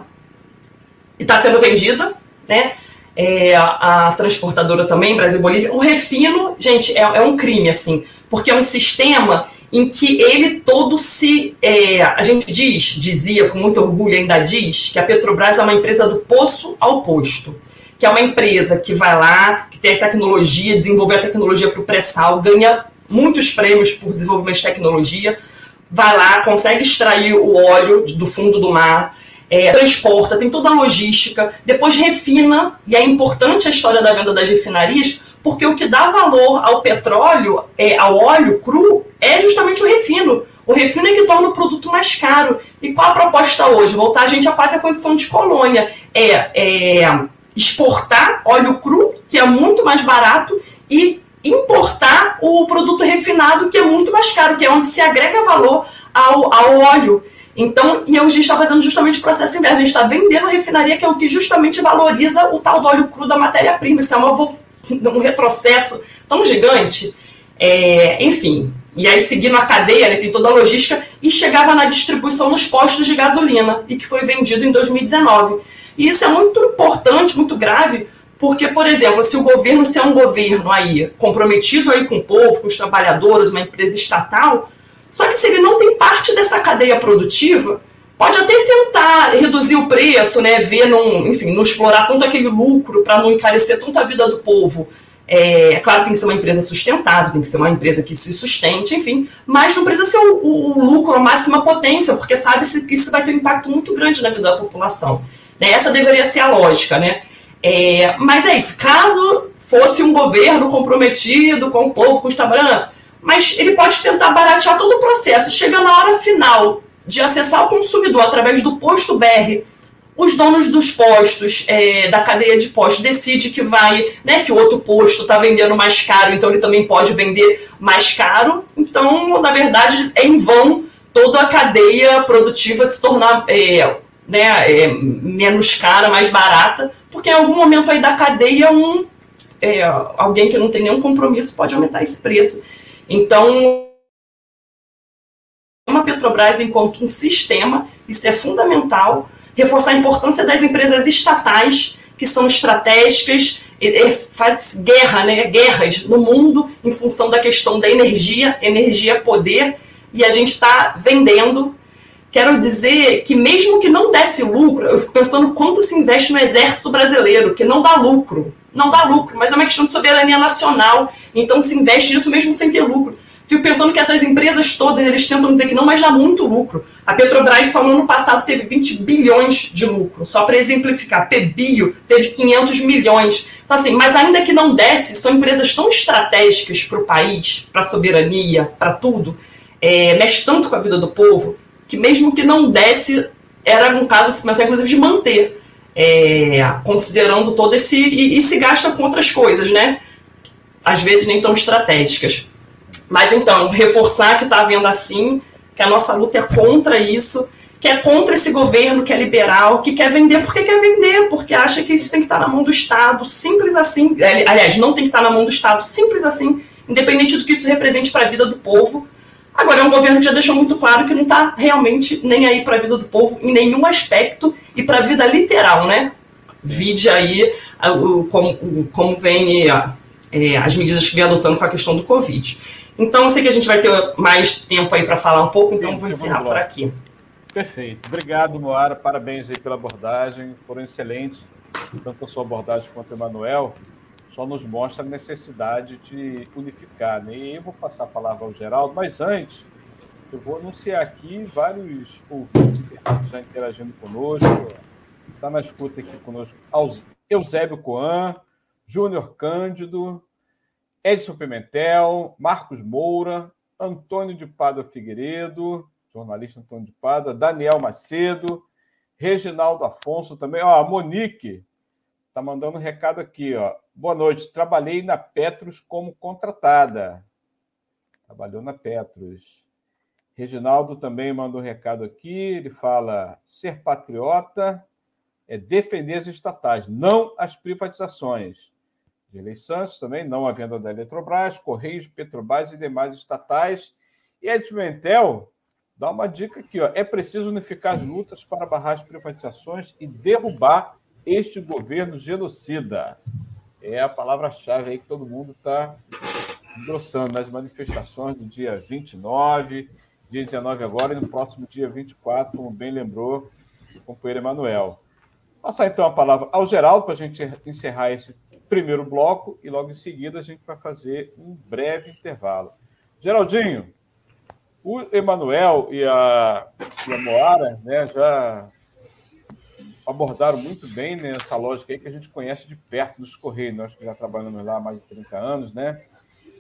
está sendo vendida, né? É, a, transportadora também, Brasil Bolívia. O refino, gente, é, é um crime, assim, porque é um sistema em que ele todo se. É, a gente diz, dizia com muito orgulho, ainda diz, que a Petrobras é uma empresa do poço ao posto. Que é uma empresa que vai lá, que tem a tecnologia, desenvolver a tecnologia para o pré-sal, ganha muitos prêmios por desenvolvimento de tecnologia, vai lá, consegue extrair o óleo do fundo do mar, é, transporta, tem toda a logística, depois refina, e é importante a história da venda das refinarias, porque o que dá valor ao petróleo, é, ao óleo cru, é justamente o refino. O refino é que torna o produto mais caro. E qual a proposta hoje? Voltar a gente a quase a condição de colônia. É, é exportar óleo cru, que é muito mais barato, e importar o produto refinado, que é muito mais caro, que é onde se agrega valor ao, ao óleo. Então, e a gente está fazendo justamente o processo inverso. A gente está vendendo a refinaria, que é o que justamente valoriza o tal do óleo cru da matéria-prima. Isso é uma um retrocesso tão gigante. É, enfim, e aí seguindo a cadeia, né, tem toda a logística, e chegava na distribuição nos postos de gasolina, e que foi vendido em 2019. E isso é muito importante, muito grave, porque, por exemplo, se o governo, se é um governo aí comprometido aí com o povo, com os trabalhadores, uma empresa estatal, só que se ele não tem parte dessa cadeia produtiva, pode até tentar reduzir o preço, né, ver, não, enfim, não explorar tanto aquele lucro para não encarecer tanto a vida do povo. É, é, claro que tem que ser uma empresa sustentável, tem que ser uma empresa que se sustente, enfim, mas não precisa ser o, o, o lucro a máxima potência, porque sabe-se que isso vai ter um impacto muito grande na vida da população. Né? Essa deveria ser a lógica, né? É, mas é isso, caso fosse um governo comprometido com o povo, com os trabalhadores, mas ele pode tentar baratear todo o processo, chega na hora final de acessar o consumidor através do posto BR, os donos dos postos, é, da cadeia de postos, decide que vai, né, que o outro posto está vendendo mais caro, então ele também pode vender mais caro. Então, na verdade, é em vão toda a cadeia produtiva se tornar é, né, é, menos cara, mais barata, porque em algum momento aí da cadeia um é, alguém que não tem nenhum compromisso pode aumentar esse preço. Então, uma Petrobras enquanto um sistema, isso é fundamental. Reforçar a importância das empresas estatais, que são estratégicas, faz guerra, né, guerras no mundo em função da questão da energia, energia poder, e a gente está vendendo. quero dizer que mesmo que não desse lucro, eu fico pensando quanto se investe no exército brasileiro, que não dá lucro. Não dá lucro, mas é uma questão de soberania nacional. Então se investe nisso mesmo sem ter lucro. Fico pensando que essas empresas todas, eles tentam dizer que não, mas dá muito lucro. A Petrobras só no ano passado teve 20 bilhões de lucro. Só para exemplificar, Pebio teve 500 milhões. Então, assim, mas ainda que não desse, são empresas tão estratégicas para o país, para a soberania, para tudo, é, mexe tanto com a vida do povo, que mesmo que não desse, era um caso, assim, mas é inclusive de manter, é, considerando todo esse. E, e se gasta com outras coisas, né? Às vezes nem tão estratégicas. Mas então, reforçar que está havendo assim, que a nossa luta é contra isso, que é contra esse governo que é liberal, que quer vender porque quer vender, porque acha que isso tem que estar na mão do Estado, simples assim. Aliás, não tem que estar na mão do Estado, simples assim, independente do que isso represente para a vida do povo. Agora, é um governo que já deixou muito claro que não está realmente nem aí para a vida do povo em nenhum aspecto e para a vida literal, né? Vide aí como, como vem é, as medidas que vem adotando com a questão do Covid. Então, eu sei que a gente vai ter mais tempo aí para falar um pouco, então Sim, vou encerrar por aqui. Perfeito. Obrigado, Moara. Parabéns aí pela abordagem. Foram excelentes, tanto a sua abordagem quanto o Emanuel. Só nos mostra a necessidade de unificar. Né? E eu vou passar a palavra ao Geraldo, mas antes, eu vou anunciar aqui vários ouvintes já interagindo conosco. Está na escuta aqui conosco Eusébio Coan, Júnior Cândido, Edson Pimentel, Marcos Moura, Antônio de Pada Figueiredo, jornalista Antônio de Pada, Daniel Macedo, Reginaldo Afonso também. Ó, a Monique está mandando um recado aqui. Ó. Boa noite. Trabalhei na Petros como contratada. Trabalhou na Petros. Reginaldo também mandou um recado aqui. Ele fala: ser patriota é defender as estatais, não as privatizações. Dirley Santos também, não a venda da Eletrobras, Correios, Petrobras e demais estatais. E Edson Mentel dá uma dica aqui: ó, é preciso unificar as lutas para barrar as privatizações e derrubar este governo genocida. É a palavra-chave aí que todo mundo está engrossando nas manifestações do dia 29, dia 19 agora e no próximo dia 24, como bem lembrou o companheiro Emanuel. Passar então a palavra ao Geraldo para a gente encerrar esse primeiro bloco e logo em seguida a gente vai fazer um breve intervalo. Geraldinho, o Emanuel e a, e a Moara né, já abordaram muito bem nessa lógica aí que a gente conhece de perto dos Correios, nós que já trabalhamos lá há mais de 30 anos, né?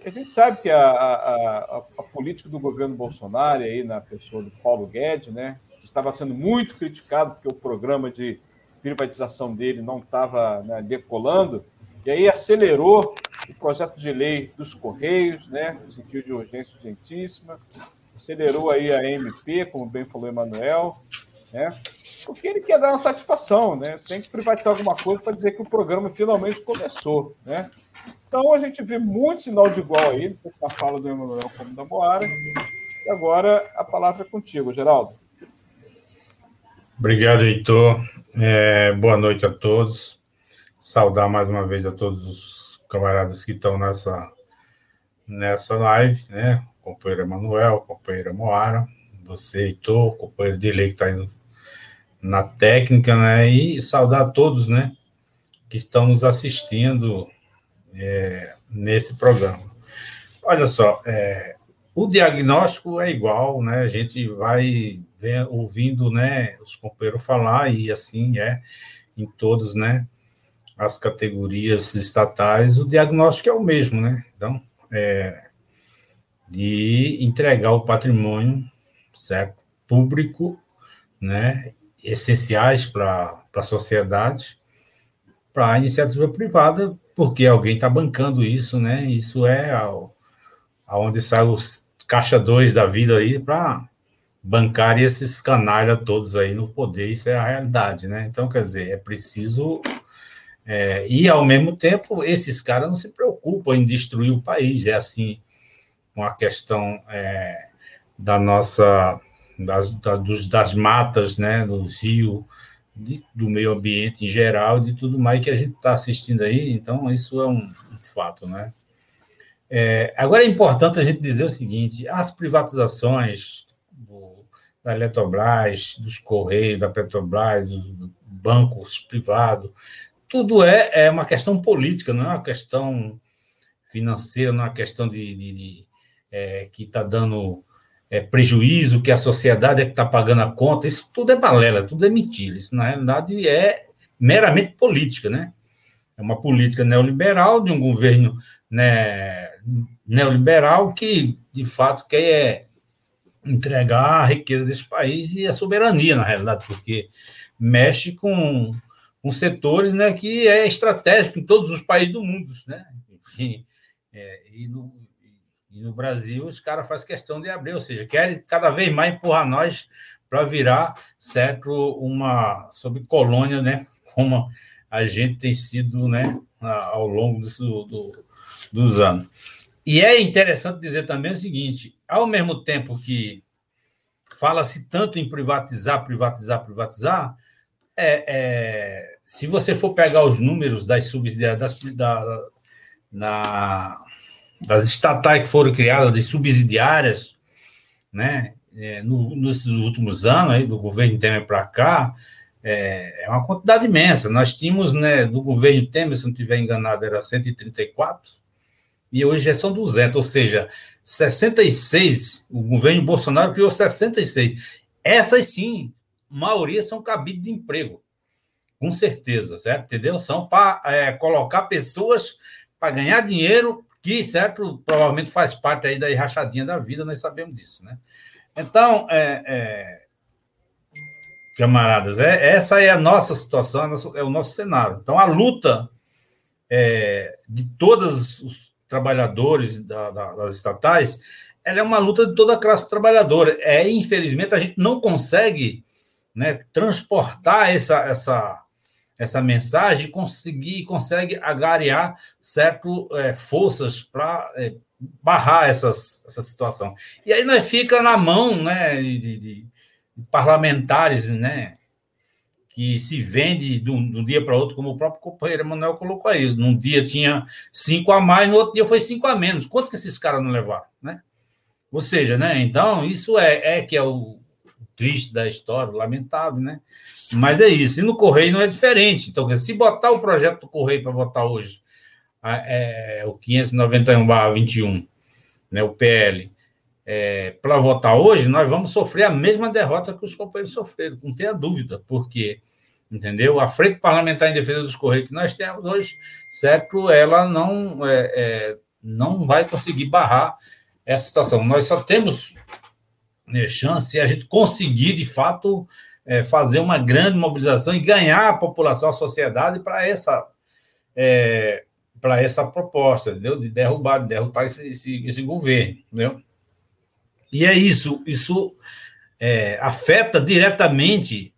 a gente sabe que a, a, a, a, política do governo Bolsonaro, aí na pessoa do Paulo Guedes, né, estava sendo muito criticado porque o programa de privatização dele não estava né, decolando, e aí acelerou o projeto de lei dos Correios, né, no sentido de urgência urgentíssima, acelerou aí a MP, como bem falou Emanuel, né, porque ele quer dar uma satisfação, né, tem que privatizar alguma coisa para dizer que o programa finalmente começou, né. Então a gente vê muito sinal de igual aí, na fala do Emanuel como da Moara, e agora a palavra é contigo, Geraldo. Obrigado, Heitor. É, boa noite a todos saudar mais uma vez a todos os camaradas que estão nessa, nessa live, né? Companheiro Emanuel, companheira Moara, você, Heitor, companheiro de lei que está indo na técnica, né? E saudar todos, né? Que estão nos assistindo é, nesse programa. Olha só, é, o diagnóstico é igual, né? A gente vai ouvindo, né, os companheiros falar e assim é em todos, né? as categorias estatais, o diagnóstico é o mesmo, né? Então, é, de entregar o patrimônio certo, público, né, essenciais para a sociedade, para a iniciativa privada, porque alguém está bancando isso, né? Isso é ao, aonde sai os caixa 2 da vida aí para bancar esses canalhas todos aí no poder, isso é a realidade, né? Então, quer dizer, é preciso é, e, ao mesmo tempo, esses caras não se preocupam em destruir o país. É assim, uma questão é, da nossa, das, da, dos, das matas, né, dos rios, de, do meio ambiente em geral, de tudo mais que a gente está assistindo aí. Então, isso é um, um fato, né? É, agora é importante a gente dizer o seguinte: as privatizações do, da Eletrobras, dos Correios, da Petrobras, dos bancos privados, tudo é, é uma questão política, não é uma questão financeira, não é uma questão de, de, de é, que está dando é, prejuízo, que a sociedade é que está pagando a conta. Isso tudo é balela, tudo é mentira. Isso, na realidade, é meramente política, né? É uma política neoliberal de um governo né, neoliberal que, de fato, quer entregar a riqueza desse país e a soberania, na realidade, porque mexe com, com setores né, que é estratégico em todos os países do mundo, né? Enfim, é, e, no, e no Brasil os caras fazem questão de abrir, ou seja, querem cada vez mais empurrar nós para virar, certo, uma sob colônia, né? Como a gente tem sido, né, ao longo do, do, dos anos. E é interessante dizer também o seguinte: ao mesmo tempo que fala-se tanto em privatizar, privatizar, privatizar, é, é, se você for pegar os números das subsidiárias, das, da, na, das estatais que foram criadas, das subsidiárias, né, é, no, nos últimos anos, aí, do governo Temer para cá, é, é, uma quantidade imensa. Nós tínhamos, né, do governo Temer, se não estiver enganado, era 134, e hoje já são 200, ou seja, 66, o governo Bolsonaro criou 66. Essas sim, maioria são cabides de emprego, com certeza, certo? Entendeu? São para é, colocar pessoas para ganhar dinheiro, que, certo, provavelmente faz parte aí da rachadinha da vida, nós sabemos disso, né? Então, é, é, camaradas, é, essa é a nossa situação, é o nosso cenário. Então, a luta é, de todos os trabalhadores da, da, das estatais, ela é uma luta de toda a classe trabalhadora. É, infelizmente, a gente não consegue né, transportar essa, essa, essa mensagem, conseguir, consegue agariar certo é, forças para é, barrar essas, essa situação. E aí nós fica na mão né, de, de, parlamentares, né, que se vende de um, de um dia para outro, como o próprio companheiro Emanuel colocou aí. Num dia tinha cinco a mais, no outro dia foi cinco a menos. Quanto que esses caras não levaram, né? Ou seja, né? Então, isso é, é que é o triste da história, lamentável, né? Mas é isso. E no Correio não é diferente. Então, se botar o projeto do Correio para votar hoje, é, o 591-21, né, o PL, é, para votar hoje, nós vamos sofrer a mesma derrota que os companheiros sofreram, não tenha dúvida, porque entendeu? A frente parlamentar em defesa dos Correios que nós temos hoje, certo? Ela não, é, é, não vai conseguir barrar essa situação. Nós só temos chance se a gente conseguir, de fato, é, fazer uma grande mobilização e ganhar a população, a sociedade para essa. É, para essa proposta, entendeu? de derrubar, de esse, esse, esse governo. Entendeu? E é isso, isso é, afeta diretamente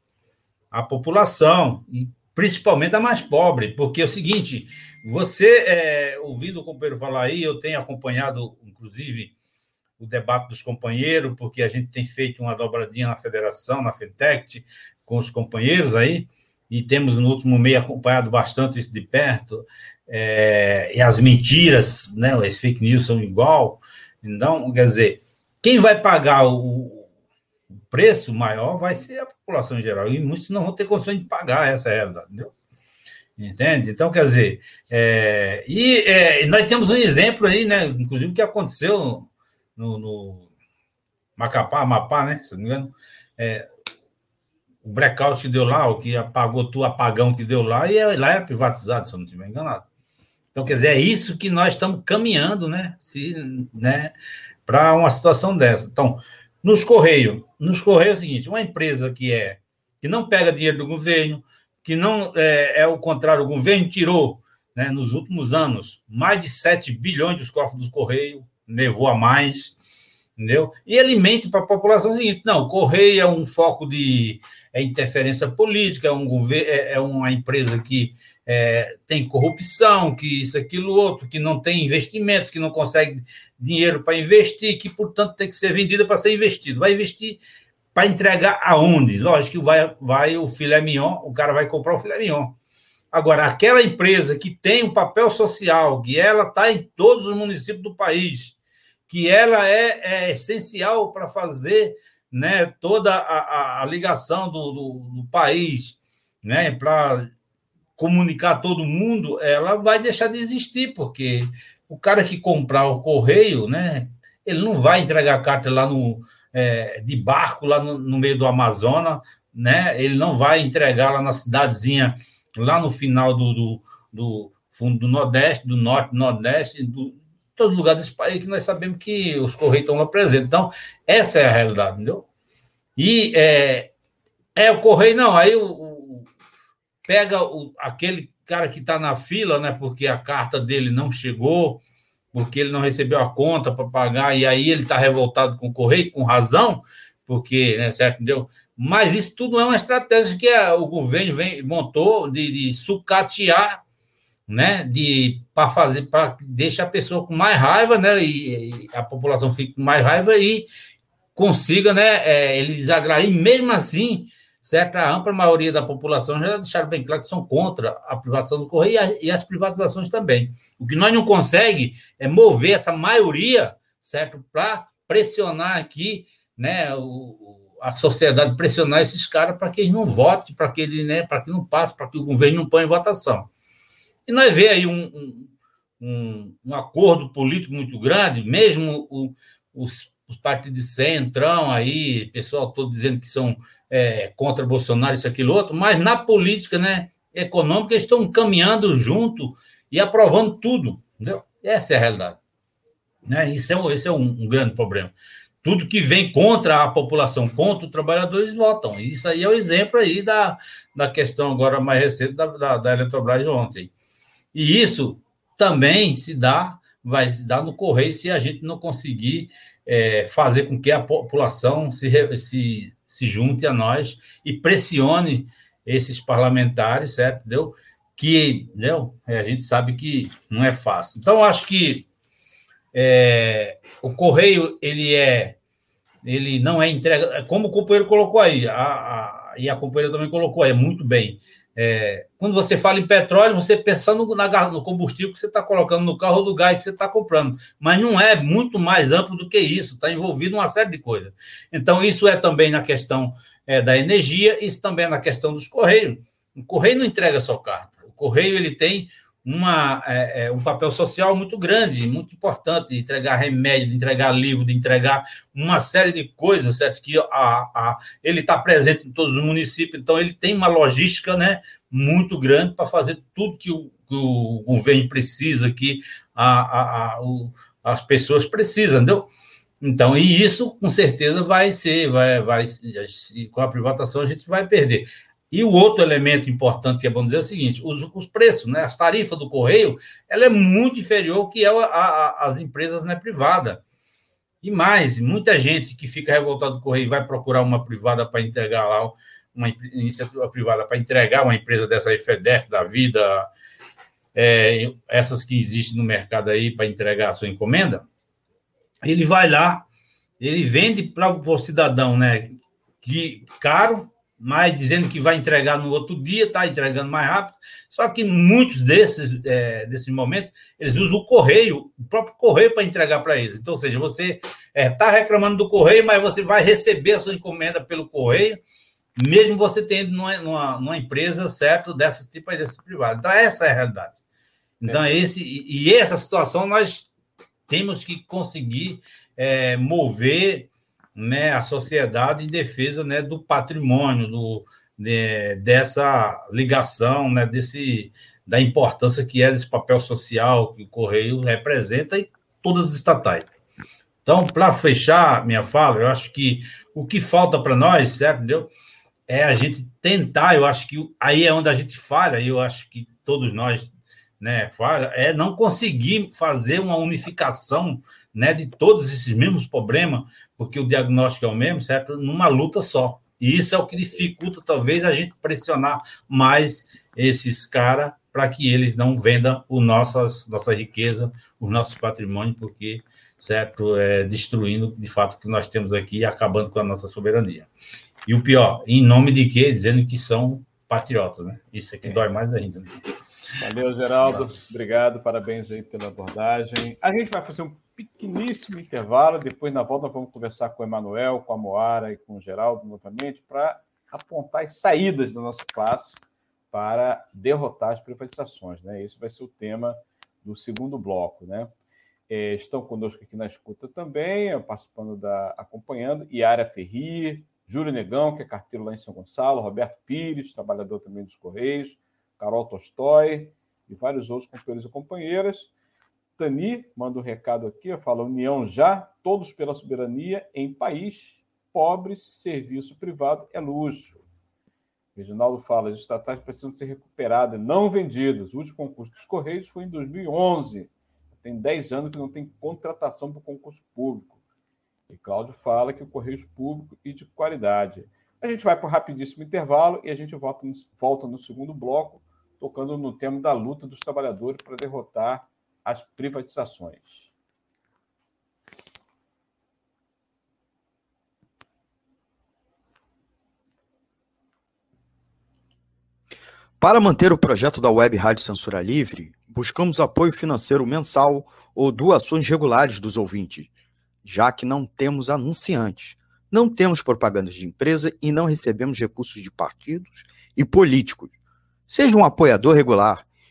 a população, e principalmente a mais pobre, porque é o seguinte, você, é, ouvindo o companheiro falar aí, eu tenho acompanhado, inclusive, o debate dos companheiros, porque a gente tem feito uma dobradinha na federação, na FETECT, com os companheiros aí, e temos no último mês acompanhado bastante isso de perto, é, e as mentiras, né, as fake news são igual, então, quer dizer, quem vai pagar o, preço maior vai ser a população em geral, e muitos não vão ter condições de pagar essa realidade, entendeu? Entende? Então, quer dizer, é, e é, nós temos um exemplo aí, né? Inclusive, que aconteceu no, no Macapá, Amapá, né? Se não me engano, é, o blackout que deu lá, o que apagou o apagão que deu lá, e é, lá é privatizado, se eu não estiver enganado. Então, quer dizer, é isso que nós estamos caminhando, né? Né para uma situação dessa. Então, nos Correios, nos Correios é o seguinte: uma empresa que é que não pega dinheiro do governo, que não é, é o contrário, o governo tirou né, nos últimos anos mais de 7 bilhões dos cofres dos Correios, levou a mais, entendeu? E ele mente para a população o seguinte: não, o Correio é um foco de é interferência política, é, um governo, é, é uma empresa que é, tem corrupção, que isso, aquilo, outro, que não tem investimento, que não consegue dinheiro para investir, que, portanto, tem que ser vendida para ser investido. Vai investir para entregar aonde? Lógico que vai, vai o filé mignon, o cara vai comprar o filé mignon. Agora, aquela empresa que tem um papel social, que ela está em todos os municípios do país, que ela é, é essencial para fazer né, toda a, a ligação do, do, do país né, para comunicar todo mundo, ela vai deixar de existir, porque o cara que comprar o correio, né, ele não vai entregar a carta lá no, é, de barco, lá no, no, meio do Amazonas, né, ele não vai entregar lá na cidadezinha, lá no final do, do, do fundo do Nordeste, do Norte, Nordeste, do, todo lugar desse país que nós sabemos que os correios estão lá presentes. Então, essa é a realidade, entendeu? E é, é o correio, não, aí o, o pega o, aquele cara que está na fila, né, porque a carta dele não chegou, porque ele não recebeu a conta para pagar, e aí ele está revoltado com o correio, com razão, porque, né, certo, entendeu? Mas isso tudo é uma estratégia que a, o governo vem, montou de, de sucatear né, de para fazer para deixar a pessoa com mais raiva, né, e, e, a população fique com mais raiva e consiga, né, é, eles agrair mesmo assim, certo? A ampla maioria da população já deixaram bem claro que são contra a privatização do correio e, a, e as privatizações também. O que nós não consegue é mover essa maioria, certo, para pressionar aqui, né, o, a sociedade pressionar esses caras para que eles não votem, para que ele, né, para que não passe, para que o governo não ponha em votação. E nós vemos aí um, um, um, acordo político muito grande, mesmo o, os, os, partidos de centrão aí, pessoal todo dizendo que são é, contra Bolsonaro, isso, aquilo, outro, mas na política né, econômica eles estão caminhando junto e aprovando tudo, entendeu? Essa é a realidade. Né? Isso é, esse é um, um grande problema tudo que vem contra a população, contra os trabalhadores, votam. Isso aí é o exemplo aí da, da questão agora mais recente da, da, da Eletrobras ontem. E isso também se dá, vai se dar no correio se a gente não conseguir é, fazer com que a população se, se, se junte a nós e pressione esses parlamentares, certo? Entendeu? Que entendeu? É, a gente sabe que não é fácil. Então, acho que é, o correio ele é ele não é entrega, como o companheiro colocou aí, a, a, e a companheira também colocou aí, muito bem. É, quando você fala em petróleo, você pensa no, na, no combustível que você está colocando no carro ou do gás que você está comprando. Mas não é muito mais amplo do que isso, está envolvido uma série de coisas. Então, isso é também na questão é, da energia, isso também é na questão dos correios. O correio não entrega só carta. O correio ele tem uma, é, é, um papel social muito grande, muito importante, de entregar remédio, de entregar livro, de entregar uma série de coisas, certo? Que a, a, ele está presente em todos os municípios, então ele tem uma logística né, muito grande para fazer tudo que o, que o governo precisa, que a, a, o, as pessoas precisam, entendeu? Então, e isso com certeza vai ser, vai, vai, com a privatização a gente vai perder. E o outro elemento importante que é bom dizer é o seguinte: os, os preços, né, as tarifas do correio, ela é muito inferior que é a, a, as empresas né, privadas. E mais, muita gente que fica revoltada do correio vai procurar uma privada para entregar lá, uma iniciativa privada para entregar uma empresa dessa FEDEF da vida, é, essas que existem no mercado aí para entregar a sua encomenda. Ele vai lá, ele vende para o cidadão, né? Que caro, mas dizendo que vai entregar no outro dia, está entregando mais rápido. Só que muitos desses, é, desses momentos, eles usam o correio, o próprio correio para entregar para eles. Então, ou seja, você está é, tá reclamando do correio, mas você vai receber a sua encomenda pelo correio, mesmo você tendo numa, numa, numa empresa, certo, dessa tipo aí, desse privado. Então, essa é a realidade. Então, é. esse, e, e essa situação nós temos que conseguir é, mover né, a sociedade em defesa né, do patrimônio, do, de, dessa ligação, né, desse, da importância que é desse papel social que o Correio representa e todas as estatais. Então, para fechar minha fala, eu acho que o que falta para nós, certo, entendeu? É a gente tentar, eu acho que aí é onde a gente falha, e eu acho que todos nós né, falha, é não conseguir fazer uma unificação né, de todos esses mesmos problemas, porque o diagnóstico é o mesmo, certo? Numa luta só. E isso é o que dificulta, talvez, a gente pressionar mais esses caras para que eles não vendam o nossas, nossa riqueza, o nosso patrimônio, porque, certo, é destruindo, de fato, o que nós temos aqui e acabando com a nossa soberania. E o pior, em nome de quê? Dizendo que são patriotas, né? Isso aqui é. dói mais ainda. Né? Valeu, Geraldo. Obrigado, parabéns aí pela abordagem. A gente vai fazer um pequeníssimo intervalo. Depois, na volta, vamos conversar com o Emanuel, com a Moara e com o Geraldo novamente para apontar as saídas da nossa classe para derrotar as privatizações. Né? Esse vai ser o tema do segundo bloco. Né? É, estão conosco aqui na escuta também, participando da acompanhando, Iara Ferri, Júlio Negão, que é carteiro lá em São Gonçalo, Roberto Pires, trabalhador também dos Correios, Carol Tolstói e vários outros companheiros e companheiras. Tani manda um recado aqui, fala União já, todos pela soberania em país, pobres, serviço privado é luxo. Reginaldo fala, as estatais precisam ser recuperadas, não vendidas. O último concurso dos Correios foi em 2011. Tem 10 anos que não tem contratação para concurso público. E Cláudio fala que o Correios público e de qualidade. A gente vai para um rapidíssimo intervalo e a gente volta no, volta no segundo bloco, tocando no tema da luta dos trabalhadores para derrotar as privatizações. Para manter o projeto da Web Rádio Censura Livre, buscamos apoio financeiro mensal ou doações regulares dos ouvintes, já que não temos anunciantes, não temos propagandas de empresa e não recebemos recursos de partidos e políticos. Seja um apoiador regular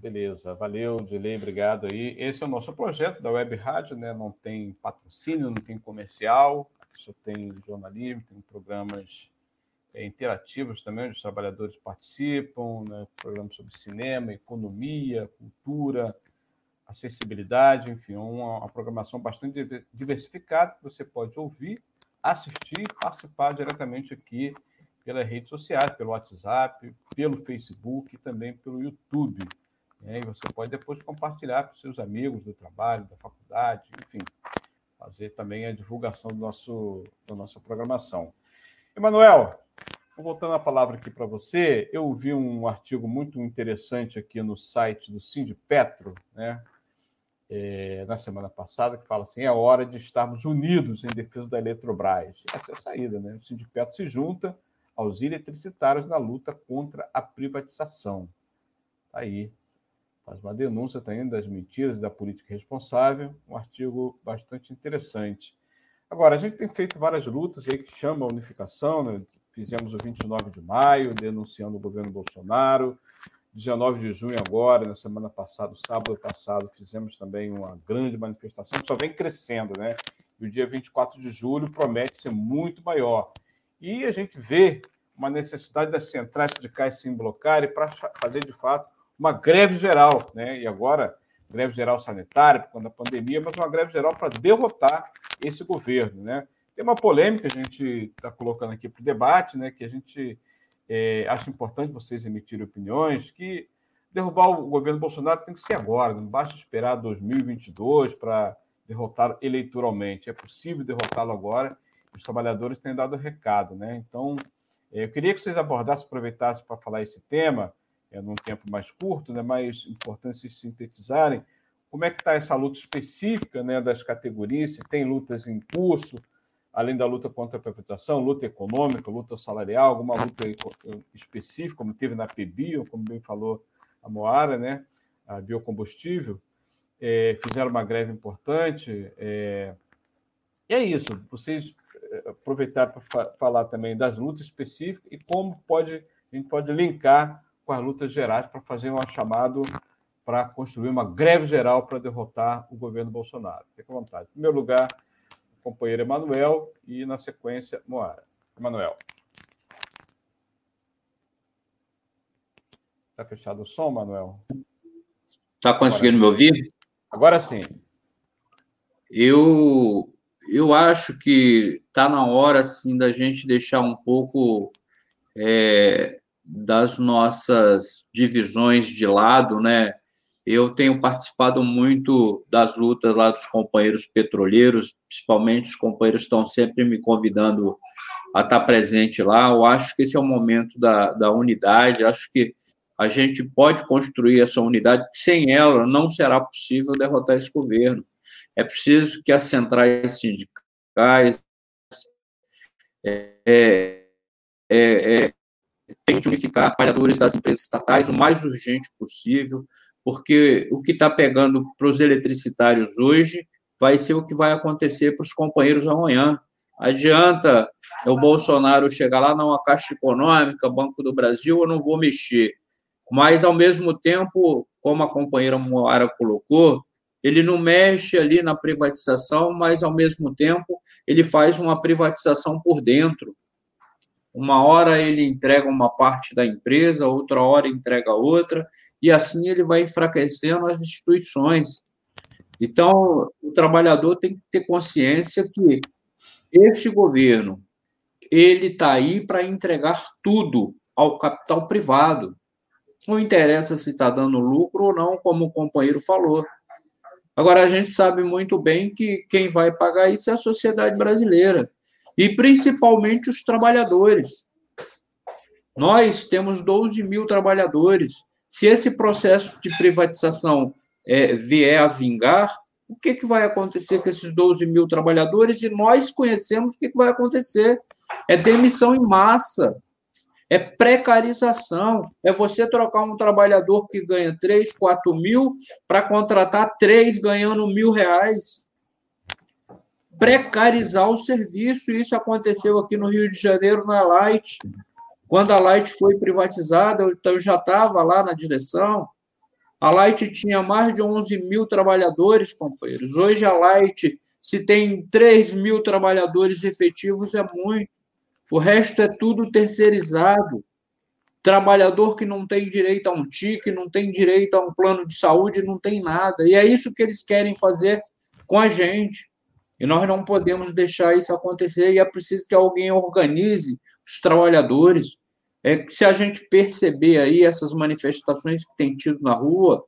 beleza. Valeu, Dilei, obrigado aí. Esse é o nosso projeto da Web Rádio, né? Não tem patrocínio, não tem comercial, só tem jornalismo, tem programas é, interativos também, onde os trabalhadores participam, né, programas sobre cinema, economia, cultura, acessibilidade, enfim, uma, uma programação bastante diversificada que você pode ouvir, assistir participar diretamente aqui pelas redes sociais, pelo WhatsApp, pelo Facebook e também pelo YouTube. Né, e você pode depois compartilhar com seus amigos do trabalho, da faculdade, enfim, fazer também a divulgação do nosso, da nossa programação. Emanuel, voltando a palavra aqui para você, eu vi um artigo muito interessante aqui no site do Sindipetro, né? É, na semana passada, que fala assim: é hora de estarmos unidos em defesa da Eletrobras. Essa é a saída, né? O Sindipetro se junta aos eletricitários na luta contra a privatização. Tá aí. Faz uma denúncia também das mentiras e da política responsável, um artigo bastante interessante. Agora, a gente tem feito várias lutas aí que chamam a unificação, né? Fizemos o 29 de maio, denunciando o governo Bolsonaro. 19 de junho, agora, na semana passada, sábado passado, fizemos também uma grande manifestação que só vem crescendo, né? E o dia 24 de julho promete ser muito maior. E a gente vê uma necessidade das centrais sindicais se bloquearem para fazer, de fato, uma greve geral, né? E agora, greve geral sanitária, por conta da pandemia, mas uma greve geral para derrotar esse governo, né? Tem uma polêmica que a gente está colocando aqui para o debate, né, que a gente é, acha importante vocês emitirem opiniões, que derrubar o governo Bolsonaro tem que ser agora, não basta esperar 2022 para derrotá-lo eleitoralmente. É possível derrotá-lo agora. Os trabalhadores têm dado recado, né? Então, é, eu queria que vocês abordassem, aproveitassem para falar esse tema, é, num tempo mais curto, né, mais importante se sintetizarem. Como é que está essa luta específica né, das categorias? Se tem lutas em curso, além da luta contra a privatização, luta econômica, luta salarial, alguma luta específica, como teve na PBio, como bem falou a Moara, né? a biocombustível, é, fizeram uma greve importante. É... E é isso, vocês aproveitar para fa falar também das lutas específicas e como pode, a gente pode linkar com as lutas gerais para fazer um chamado para construir uma greve geral para derrotar o governo Bolsonaro. Fique à vontade. Em primeiro lugar, companheiro Emanuel e, na sequência, Moara. Emanuel. Está fechado o som, Manuel? Está conseguindo Agora. me ouvir? Agora sim. Eu, eu acho que está na hora, assim, da gente deixar um pouco é, das nossas divisões de lado, né? Eu tenho participado muito das lutas lá dos companheiros petroleiros, principalmente os companheiros estão sempre me convidando a estar presente lá. Eu acho que esse é o momento da, da unidade, acho que a gente pode construir essa unidade, sem ela não será possível derrotar esse governo. É preciso que as centrais sindicais é, é, é, é tente unificar trabalhadores das empresas estatais o mais urgente possível, porque o que está pegando para os eletricitários hoje vai ser o que vai acontecer para os companheiros amanhã. Adianta o Bolsonaro chegar lá, não, a Caixa Econômica, Banco do Brasil, eu não vou mexer. Mas, ao mesmo tempo, como a companheira Moara colocou, ele não mexe ali na privatização, mas, ao mesmo tempo, ele faz uma privatização por dentro. Uma hora ele entrega uma parte da empresa, outra hora entrega outra, e assim ele vai enfraquecendo as instituições. Então, o trabalhador tem que ter consciência que esse governo ele está aí para entregar tudo ao capital privado. Não interessa se está dando lucro ou não, como o companheiro falou. Agora, a gente sabe muito bem que quem vai pagar isso é a sociedade brasileira e principalmente os trabalhadores. Nós temos 12 mil trabalhadores. Se esse processo de privatização é, vier a vingar, o que, que vai acontecer com esses 12 mil trabalhadores? E nós conhecemos o que, que vai acontecer. É demissão em massa, é precarização, é você trocar um trabalhador que ganha 3, 4 mil para contratar três ganhando mil reais precarizar o serviço. Isso aconteceu aqui no Rio de Janeiro, na Light. Quando a Light foi privatizada, eu já estava lá na direção. A Light tinha mais de 11 mil trabalhadores, companheiros. Hoje a Light, se tem 3 mil trabalhadores efetivos, é muito. O resto é tudo terceirizado. Trabalhador que não tem direito a um TIC, não tem direito a um plano de saúde, não tem nada. E é isso que eles querem fazer com a gente. E nós não podemos deixar isso acontecer e é preciso que alguém organize os trabalhadores. É se a gente perceber aí essas manifestações que tem tido na rua,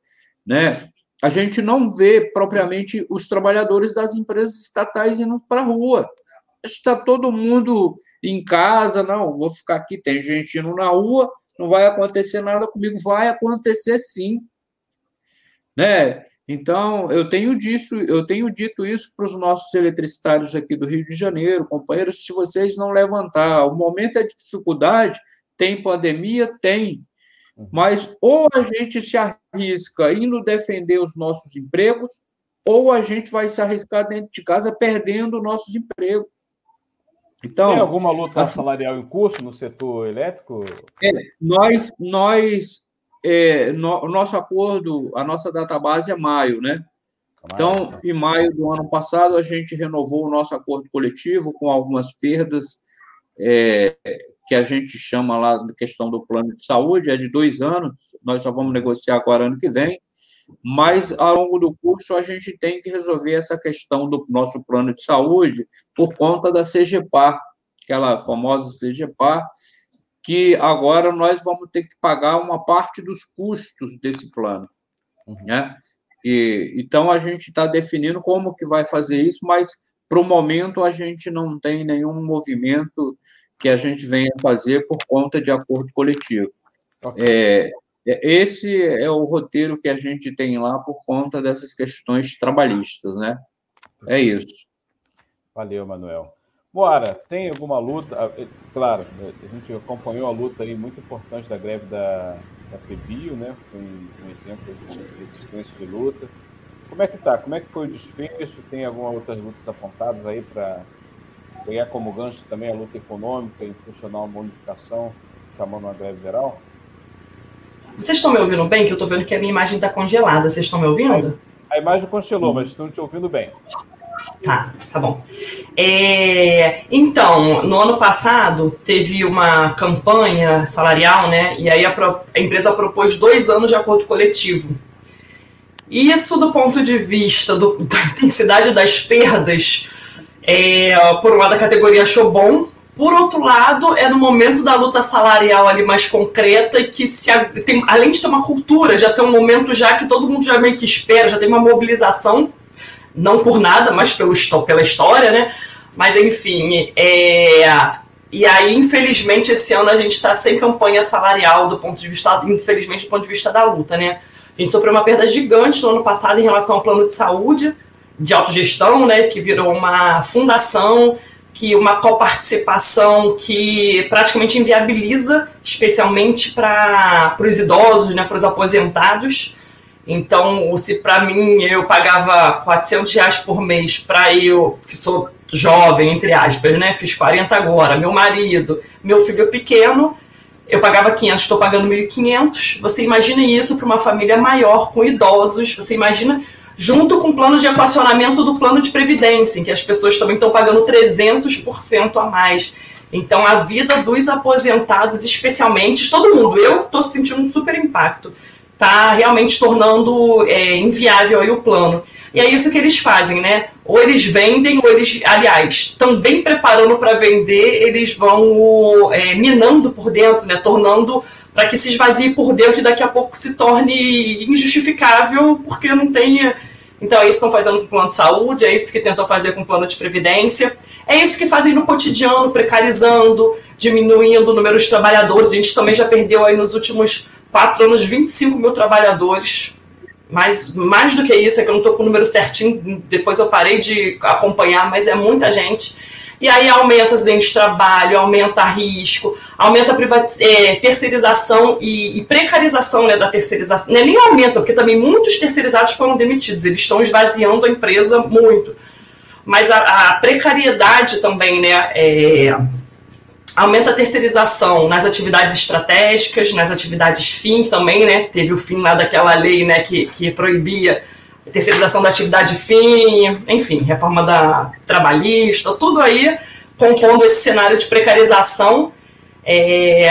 né, a gente não vê propriamente os trabalhadores das empresas estatais indo para a rua. Está todo mundo em casa, não, vou ficar aqui, tem gente indo na rua, não vai acontecer nada comigo, vai acontecer sim. Né? Então, eu tenho, disso, eu tenho dito isso para os nossos eletricitários aqui do Rio de Janeiro, companheiros, se vocês não levantar, o momento é de dificuldade, tem pandemia? Tem. Uhum. Mas ou a gente se arrisca indo defender os nossos empregos, ou a gente vai se arriscar dentro de casa perdendo nossos empregos. Então, tem alguma luta assim, salarial em curso no setor elétrico? É, nós, nós é, no, o nosso acordo, a nossa database é maio, né? Então, em maio do ano passado, a gente renovou o nosso acordo coletivo com algumas perdas é, que a gente chama lá de questão do plano de saúde, é de dois anos, nós só vamos negociar agora ano que vem, mas ao longo do curso a gente tem que resolver essa questão do nosso plano de saúde por conta da CGPAR, aquela famosa CGPAR, que agora nós vamos ter que pagar uma parte dos custos desse plano, uhum. né? E, então a gente está definindo como que vai fazer isso, mas para o momento a gente não tem nenhum movimento que a gente venha fazer por conta de acordo coletivo. Okay. É, é esse é o roteiro que a gente tem lá por conta dessas questões trabalhistas, né? É isso. Valeu, Manuel. Moara, tem alguma luta? Ah, eh, claro, a gente acompanhou a luta aí muito importante da greve da, da Pebio, né? Foi um, exemplo de resistência de luta. Como é que tá? Como é que foi o desfecho? Tem algumas outras lutas apontadas aí para pegar como gancho também a luta econômica, impulsionar uma unificação, chamando uma greve geral? Vocês estão me ouvindo bem? Que eu estou vendo que a minha imagem está congelada. Vocês estão me ouvindo? A, a imagem congelou, mas estão te ouvindo bem. Tá, tá bom. É, então, no ano passado teve uma campanha salarial, né? E aí a, a, empresa propôs dois anos de acordo coletivo. Isso, do ponto de vista do, da intensidade das perdas, é, por um lado a categoria achou bom, por outro lado, é no momento da luta salarial ali mais concreta que se tem, além de ter uma cultura, já ser um momento já que todo mundo já meio que espera, já tem uma mobilização não por nada, mas pelo, pela história, né? Mas enfim, é... e aí, infelizmente, esse ano a gente está sem campanha salarial do ponto de vista, infelizmente, do ponto de vista da luta, né? A gente sofreu uma perda gigante no ano passado em relação ao plano de saúde, de autogestão, né? Que virou uma fundação, que uma coparticipação que praticamente inviabiliza, especialmente para os idosos, né? Para os aposentados. Então, se para mim eu pagava 400 reais por mês para eu, que sou jovem, entre aspas, né? Fiz 40 agora, meu marido, meu filho pequeno, eu pagava 500, estou pagando 1.500. Você imagina isso para uma família maior, com idosos, você imagina junto com o plano de equacionamento do plano de previdência, em que as pessoas também estão pagando 300% a mais. Então, a vida dos aposentados, especialmente, todo mundo, eu estou sentindo um super impacto está realmente tornando é, inviável aí o plano. E é isso que eles fazem, né? Ou eles vendem, ou eles, aliás, também preparando para vender, eles vão é, minando por dentro, né? Tornando para que se esvazie por dentro e daqui a pouco se torne injustificável porque não tem. Então é isso que estão fazendo com o plano de saúde, é isso que tentam fazer com o plano de previdência, é isso que fazem no cotidiano, precarizando, diminuindo o número de trabalhadores. A gente também já perdeu aí nos últimos quatro anos, 25 mil trabalhadores. Mas mais do que isso, é que eu não estou com o número certinho, depois eu parei de acompanhar, mas é muita gente. E aí aumenta acidente de trabalho, aumenta risco, aumenta a é, terceirização e, e, precarização né, da terceirização. É nem aumenta, porque também muitos terceirizados foram demitidos, eles estão esvaziando a empresa muito. Mas a, a precariedade também, né? É, aumenta a terceirização nas atividades estratégicas, nas atividades fim também, né? Teve o fim lá daquela lei, né, que, que proibia a terceirização da atividade fim, enfim, reforma da trabalhista, tudo aí compondo esse cenário de precarização. É,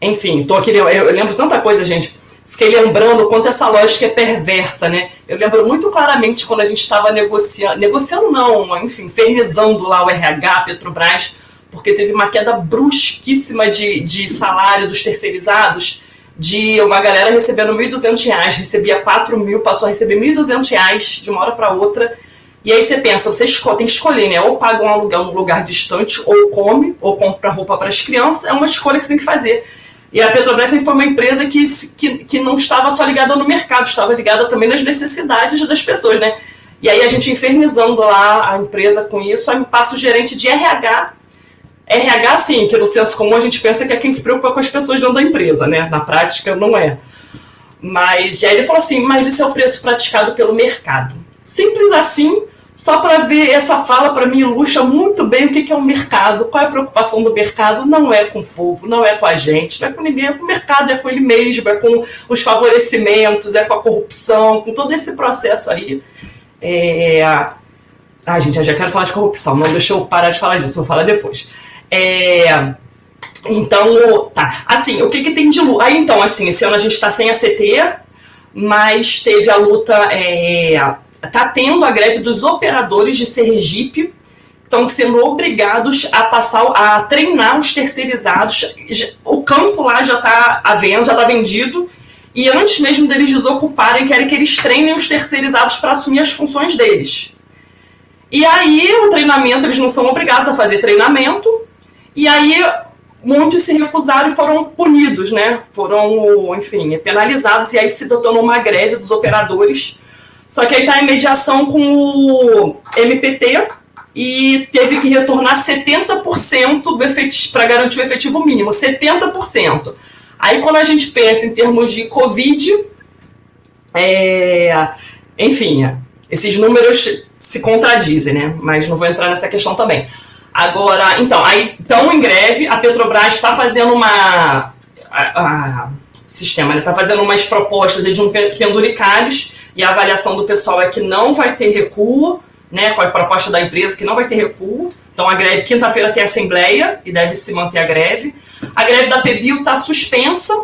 enfim, tô aqui, eu, eu lembro tanta coisa, gente. Fiquei lembrando o quanto essa lógica é perversa, né? Eu lembro muito claramente quando a gente estava negociando, negociando não, enfim, infernizando lá o RH, Petrobras, porque teve uma queda brusquíssima de, de salário dos terceirizados, de uma galera recebendo R$ 1.200, recebia 4 mil, passou a receber R$ 1.200 de uma hora para outra. E aí você pensa, você tem que escolher, né? Ou paga um aluguel num lugar distante, ou come, ou compra roupa para as crianças. É uma escolha que você tem que fazer. E a Petrobras foi uma empresa que, que, que não estava só ligada no mercado, estava ligada também nas necessidades das pessoas, né? E aí a gente infernizando lá a empresa com isso, aí passa o gerente de RH RH, sim, que no senso comum a gente pensa que é quem se preocupa com as pessoas dentro da empresa, né? Na prática, não é. Mas aí ele falou assim: mas isso é o preço praticado pelo mercado. Simples assim, só para ver essa fala, para mim, ilustra muito bem o que é o mercado, qual é a preocupação do mercado. Não é com o povo, não é com a gente, não é com ninguém, é com o mercado, é com ele mesmo, é com os favorecimentos, é com a corrupção, com todo esse processo aí. É... Ah, gente, eu já quero falar de corrupção, não deixa eu parar de falar disso, vou falar depois. É, então, tá. Assim, o que, que tem de luta? Aí, então, assim, esse ano a gente está sem a CT, mas teve a luta. É, tá tendo a greve dos operadores de Sergipe, estão sendo obrigados a passar, a treinar os terceirizados. O campo lá já está à venda, já está vendido. E antes mesmo deles desocuparem, querem que eles treinem os terceirizados para assumir as funções deles. E aí, o treinamento, eles não são obrigados a fazer treinamento, e aí muitos se recusaram e foram punidos, né? Foram, enfim, penalizados e aí se tornou uma greve dos operadores. Só que aí está em mediação com o MPT e teve que retornar 70% do efetivo para garantir o efetivo mínimo, 70%. Aí quando a gente pensa em termos de Covid, é, enfim, esses números se contradizem, né? Mas não vou entrar nessa questão também. Agora, então, aí estão em greve, a Petrobras está fazendo uma. A, a, sistema está fazendo umas propostas de um penduricalhos e a avaliação do pessoal é que não vai ter recuo, né, com a proposta da empresa, que não vai ter recuo. Então, a greve, quinta-feira tem assembleia e deve se manter a greve. A greve da PBio está suspensa.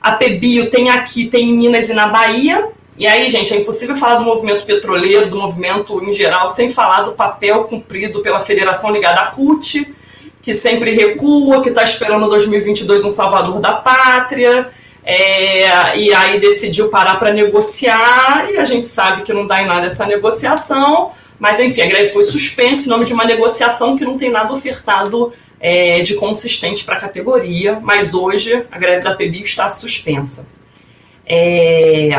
A PBio tem aqui, tem em Minas e na Bahia. E aí, gente, é impossível falar do movimento petroleiro, do movimento em geral, sem falar do papel cumprido pela federação ligada à CUT, que sempre recua, que está esperando 2022 um salvador da pátria. É, e aí decidiu parar para negociar, e a gente sabe que não dá em nada essa negociação, mas enfim, a greve foi suspensa em nome de uma negociação que não tem nada ofertado é, de consistente para a categoria, mas hoje a greve da PBI está suspensa. É,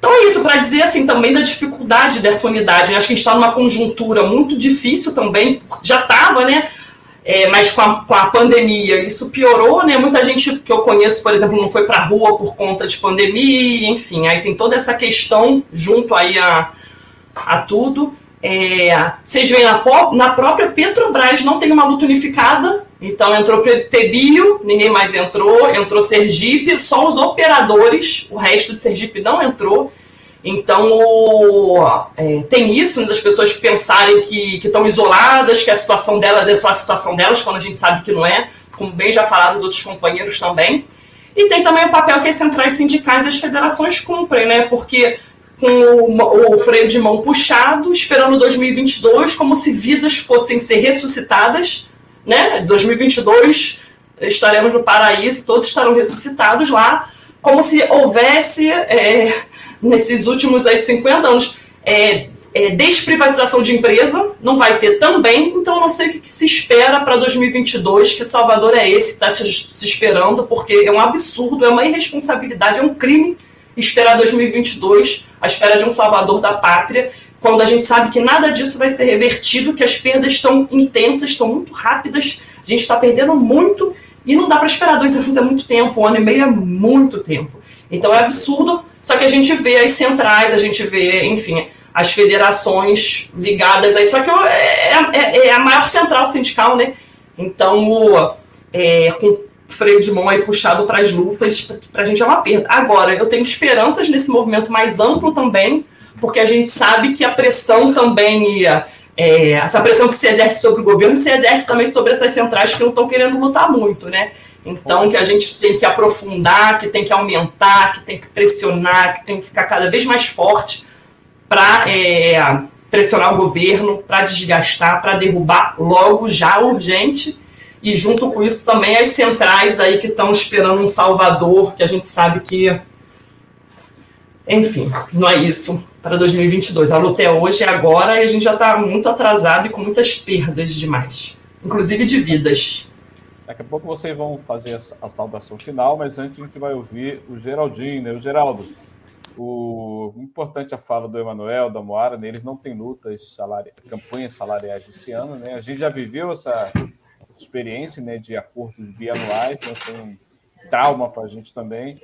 então é isso, para dizer assim também da dificuldade dessa unidade. Acho que a gente está numa conjuntura muito difícil também, já estava, né? É, mas com a, com a pandemia isso piorou, né? Muita gente que eu conheço, por exemplo, não foi para a rua por conta de pandemia, enfim, aí tem toda essa questão junto aí a, a tudo. É, vocês veem na, na própria Petrobras não tem uma luta unificada, então entrou Pebio, ninguém mais entrou, entrou Sergipe, só os operadores, o resto de Sergipe não entrou. Então, é, tem isso, né, das pessoas pensarem que estão isoladas, que a situação delas é só a situação delas, quando a gente sabe que não é, como bem já falaram os outros companheiros também. E tem também o papel que as centrais sindicais e as federações cumprem, né? Porque com o, o freio de mão puxado, esperando 2022, como se vidas fossem ser ressuscitadas, né? 2022 estaremos no paraíso, todos estarão ressuscitados lá, como se houvesse é, nesses últimos aí, 50 anos, é, é, desprivatização de empresa, não vai ter também, então não sei o que, que se espera para 2022, que Salvador é esse que está se, se, esperando, porque é um absurdo, é uma irresponsabilidade, é um crime esperar 2022 à espera de um Salvador da pátria, quando a gente sabe que nada disso vai ser revertido, que as perdas estão intensas, estão muito rápidas, a gente está perdendo muito e não dá para esperar dois anos é muito tempo, um ano e meio é muito tempo. Então é absurdo só que a gente vê as centrais, a gente vê, enfim, as federações ligadas a isso. Só que é, é, é a maior central sindical, né? Então, é, com freio de mão aí puxado para as lutas, para a gente é uma perda. Agora, eu tenho esperanças nesse movimento mais amplo também, porque a gente sabe que a pressão também ia. É, essa pressão que se exerce sobre o governo se exerce também sobre essas centrais que não estão querendo lutar muito, né? Então, que a gente tem que aprofundar, que tem que aumentar, que tem que pressionar, que tem que ficar cada vez mais forte para é, pressionar o governo, para desgastar, para derrubar logo, já urgente. E junto com isso também as centrais aí que estão esperando um salvador, que a gente sabe que. Enfim, não é isso para 2022. A luta é hoje, é agora, e a gente já está muito atrasado e com muitas perdas demais, inclusive de vidas. Daqui a pouco vocês vão fazer a saudação final, mas antes a gente vai ouvir o Geraldinho, né? O Geraldo, o importante a fala do Emanuel, da Moara, né? eles não têm lutas, salari... campanhas salariais esse ano, né? A gente já viveu essa experiência, né, de acordos bianuais, então foi um trauma para a gente também.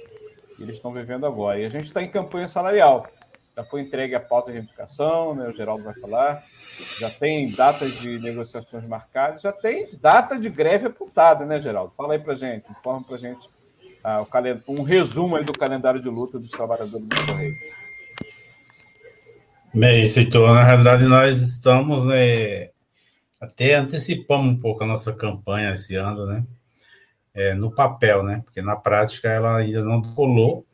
E eles estão vivendo agora. E a gente está em campanha salarial já foi entregue a pauta de reivindicação, né, o Geraldo vai falar, já tem datas de negociações marcadas, já tem data de greve apontada, né, Geraldo? Fala aí para gente, informa para gente ah, o um resumo aí do calendário de luta dos trabalhadores do Correio. Bem, Heitor, na realidade nós estamos, né, até antecipamos um pouco a nossa campanha esse ano, né, é, no papel, né, porque na prática ela ainda não colou,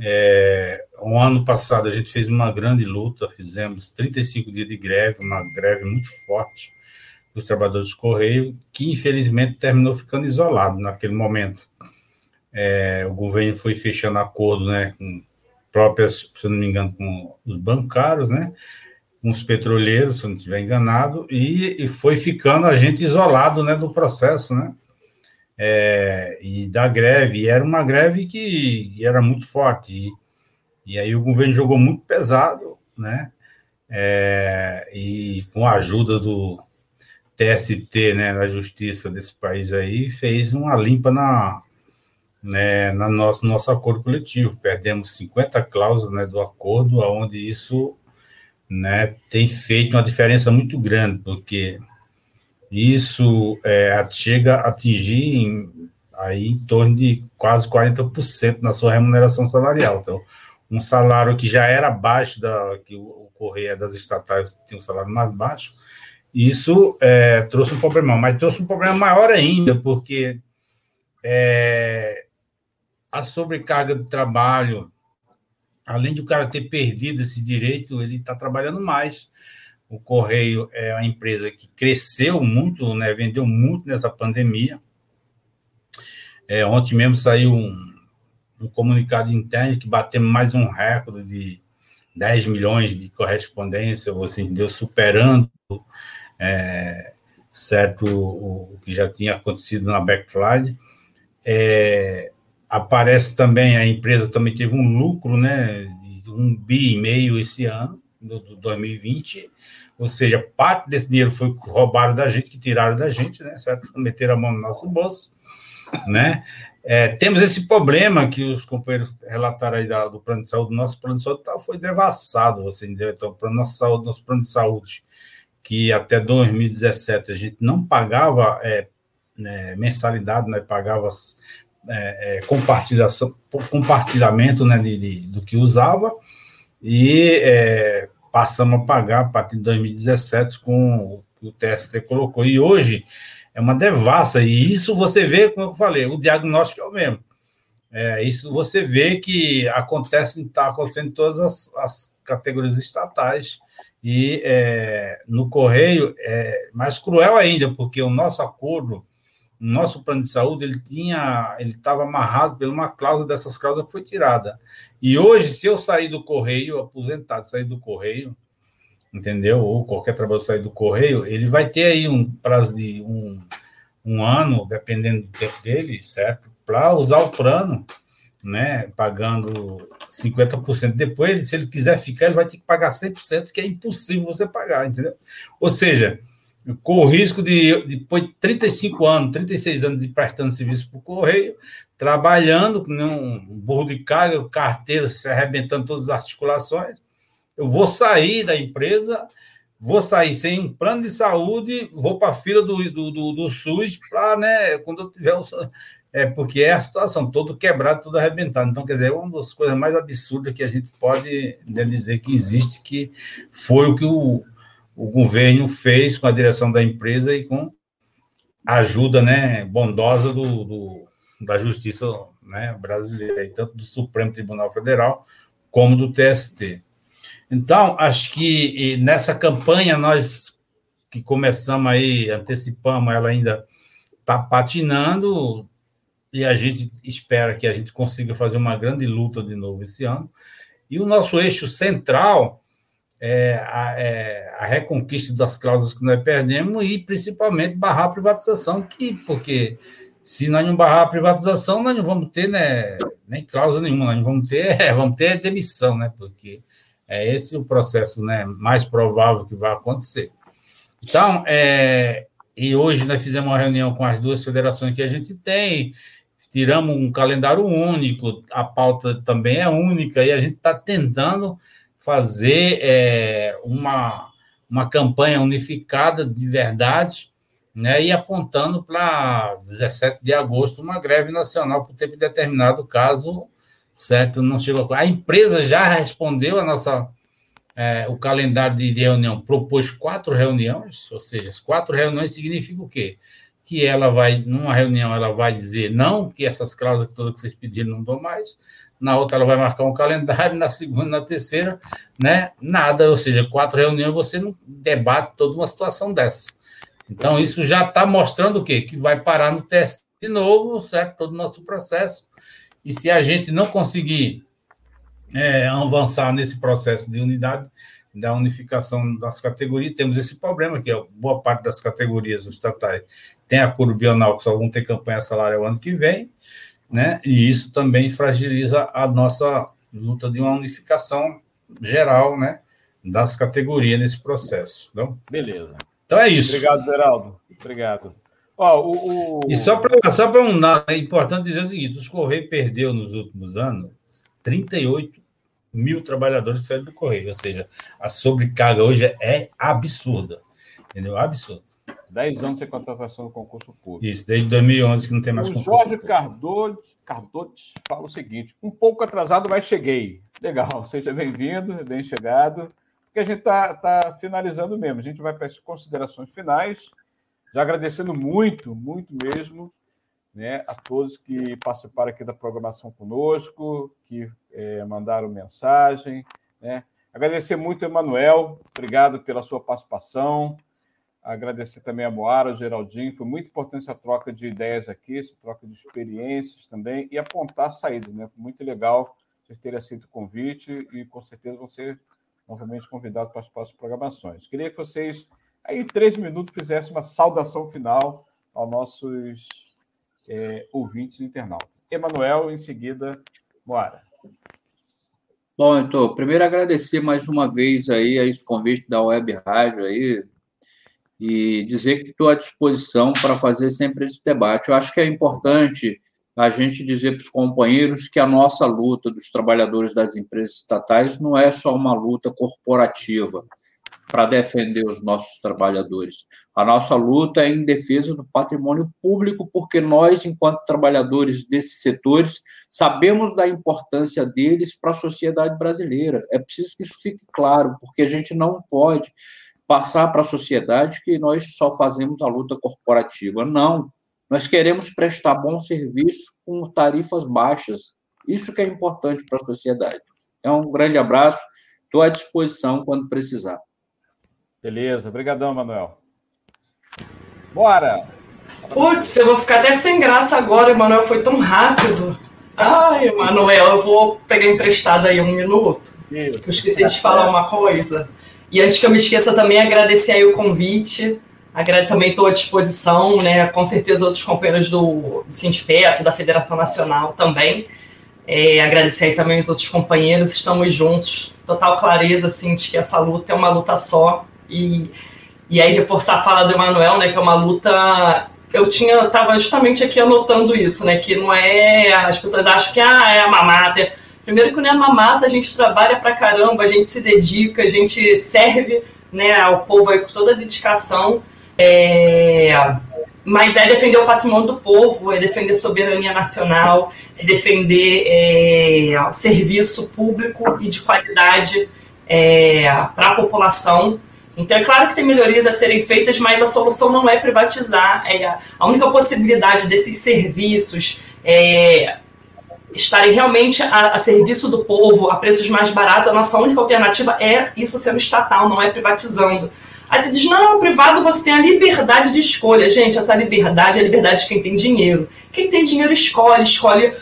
é, um ano passado a gente fez uma grande luta, fizemos 35 dias de greve, uma greve muito forte dos trabalhadores de Correio, que infelizmente terminou ficando isolado naquele momento. É, o governo foi fechando acordo né, com próprias, se não me engano, com os bancários, né, com os petroleiros, se não estiver enganado, e, e foi ficando a gente isolado né, do processo, né? É, e da greve. E era uma greve que era muito forte. E, e aí o governo jogou muito pesado, né? É, e com a ajuda do TST, né, da justiça desse país aí, fez uma limpa na, né, na nosso, nosso acordo coletivo. Perdemos 50 cláusulas né, do acordo, onde isso né, tem feito uma diferença muito grande, porque isso é, chega a atingir em, aí em torno de quase 40% na sua remuneração salarial. Então, um salário que já era abaixo da que o Correia das estatais tinha um salário mais baixo, isso é, trouxe um problema, mas trouxe um problema maior ainda, porque é, a sobrecarga de trabalho, além de o cara ter perdido esse direito, ele está trabalhando mais. O Correio é uma empresa que cresceu muito, né, vendeu muito nessa pandemia. É, ontem mesmo saiu um, um comunicado interno que batemos mais um recorde de 10 milhões de correspondência, você entendeu? Superando é, certo o, o, que já tinha acontecido na Black Friday. É, aparece também, a empresa também teve um lucro, né, de um bi e meio esse ano, do, do 2020, ou seja, parte desse dinheiro foi roubado da gente, que tiraram da gente, né, certo? Meteram a mão no nosso bolso, né? É, temos esse problema que os companheiros relataram aí da, do plano de saúde. Nosso plano de saúde tá, foi devassado, você entendeu? Então, para nossa saúde, nosso plano de saúde, que até 2017 a gente não pagava é, né, mensalidade, né, pagava é, é, compartilhamento né, de, de, do que usava, e é, passamos a pagar a partir de 2017 com o que o TST colocou. E hoje é uma devassa, e isso você vê, como eu falei, o diagnóstico é o mesmo. É, isso você vê que acontece, está acontecendo em todas as, as categorias estatais, e é, no Correio é mais cruel ainda, porque o nosso acordo, o nosso plano de saúde, ele tinha, ele estava amarrado por uma cláusula dessas cláusulas que foi tirada. E hoje, se eu sair do Correio, aposentado, sair do Correio, entendeu? Ou qualquer trabalho sair do Correio, ele vai ter aí um prazo de um, um ano, dependendo do tempo dele, certo? Para usar o plano, né? Pagando 50% depois, se ele quiser ficar, ele vai ter que pagar 100%, que é impossível você pagar, entendeu? Ou seja, com o risco de, depois de 35 anos, 36 anos de prestando serviço para o Correio, trabalhando com um burro de carga, carteiro se arrebentando todas as articulações, eu vou sair da empresa, vou sair sem um plano de saúde, vou para a fila do, do, do, do SUS para, né, quando eu tiver o é porque é a situação, todo quebrado, tudo arrebentado. Então, quer dizer, é uma das coisas mais absurdas que a gente pode né, dizer que existe, que foi o que o, o governo fez com a direção da empresa e com a ajuda né, bondosa do, do da Justiça né, brasileira, tanto do Supremo Tribunal Federal como do TST. Então, acho que nessa campanha nós que começamos aí, antecipamos, ela ainda está patinando, e a gente espera que a gente consiga fazer uma grande luta de novo esse ano. E o nosso eixo central é a, é a reconquista das cláusulas que nós perdemos e, principalmente, barrar a privatização, que, porque se nós não barrar a privatização, nós não vamos ter né, nem cláusula nenhuma, nós não vamos ter, é, vamos ter demissão, né, porque é esse o processo né, mais provável que vai acontecer. Então, é, e hoje nós fizemos uma reunião com as duas federações que a gente tem, tiramos um calendário único, a pauta também é única, e a gente está tentando fazer é, uma, uma campanha unificada de verdade, né, e apontando para 17 de agosto uma greve nacional por tempo determinado, caso certo não chegou. A empresa já respondeu a nossa é, o calendário de reunião, propôs quatro reuniões, ou seja, quatro reuniões significa o quê? que ela vai, numa reunião, ela vai dizer não, que essas cláusulas todas que vocês pediram não dão mais, na outra ela vai marcar um calendário, na segunda, na terceira, né, nada, ou seja, quatro reuniões você não debate toda uma situação dessa. Então, isso já está mostrando o quê? Que vai parar no teste de novo, certo? Todo o nosso processo. E se a gente não conseguir é, avançar nesse processo de unidade, da unificação das categorias, temos esse problema, que é boa parte das categorias estatais tem a curva bional, que só vão ter campanha salarial ano que vem, né? E isso também fragiliza a nossa luta de uma unificação geral, né? Das categorias nesse processo. Então, Beleza. Então é isso. Obrigado, Geraldo. Obrigado. Ó, o, o... E só para só um é importante dizer o seguinte: os Correios perdeu nos últimos anos 38 mil trabalhadores que saíram do Correio, ou seja, a sobrecarga hoje é absurda, entendeu? Absurda. 10 anos sem contratação no concurso público. Isso, desde 2011 que não tem mais o concurso Jorge Cardoso, Cardoso fala o seguinte: um pouco atrasado, mas cheguei. Legal, seja bem-vindo, bem chegado. Porque a gente está tá finalizando mesmo. A gente vai para as considerações finais. Já agradecendo muito, muito mesmo, né, a todos que participaram aqui da programação conosco, que é, mandaram mensagem. Né. Agradecer muito Emanuel, obrigado pela sua participação. Agradecer também a Moara, ao Geraldinho. Foi muito importante essa troca de ideias aqui, essa troca de experiências também, e apontar saídas. Né? Muito legal vocês terem aceito o convite e com certeza vão ser novamente convidados para as próximas programações. Queria que vocês, aí, em três minutos, fizessem uma saudação final aos nossos é, ouvintes internautas. Emanuel, em seguida, Moara. Bom, então, primeiro agradecer mais uma vez aí a esse convite da Web Rádio aí e dizer que estou à disposição para fazer sempre esse debate. Eu acho que é importante a gente dizer para os companheiros que a nossa luta dos trabalhadores das empresas estatais não é só uma luta corporativa para defender os nossos trabalhadores. A nossa luta é em defesa do patrimônio público, porque nós, enquanto trabalhadores desses setores, sabemos da importância deles para a sociedade brasileira. É preciso que isso fique claro, porque a gente não pode passar para a sociedade que nós só fazemos a luta corporativa. Não. Nós queremos prestar bom serviço com tarifas baixas. Isso que é importante para a sociedade. Então, um grande abraço. Estou à disposição quando precisar. Beleza. Obrigadão, Manuel. Bora! Putz, eu vou ficar até sem graça agora, Emanuel. Foi tão rápido. Ai, Emanuel, eu vou pegar emprestado aí um minuto. Isso. Eu esqueci de falar uma coisa. E antes que eu me esqueça também, agradecer aí o convite. Também estou à disposição, né? Com certeza outros companheiros do, do da Federação Nacional também. É, agradecer aí também os outros companheiros, estamos juntos. Total clareza, assim, de que essa luta é uma luta só. E, e aí reforçar a fala do Emanuel, né? Que é uma luta eu tinha estava justamente aqui anotando isso, né? Que não é as pessoas acham que ah, é a mamata. Primeiro que não é a mamata, a gente trabalha pra caramba, a gente se dedica, a gente serve, né, ao povo aí com toda a dedicação. É, mas é defender o patrimônio do povo, é defender soberania nacional, é defender é, serviço público e de qualidade é, para a população. Então, é claro que tem melhorias a serem feitas, mas a solução não é privatizar. É a única possibilidade desses serviços é, estarem realmente a, a, serviço do povo, a preços mais baratos, a nossa única alternativa é isso sendo estatal, não é privatizando. Aí você diz, não, privado você tem a liberdade de escolha. Gente, essa liberdade é a liberdade de quem tem dinheiro. Quem tem dinheiro escolhe, escolhe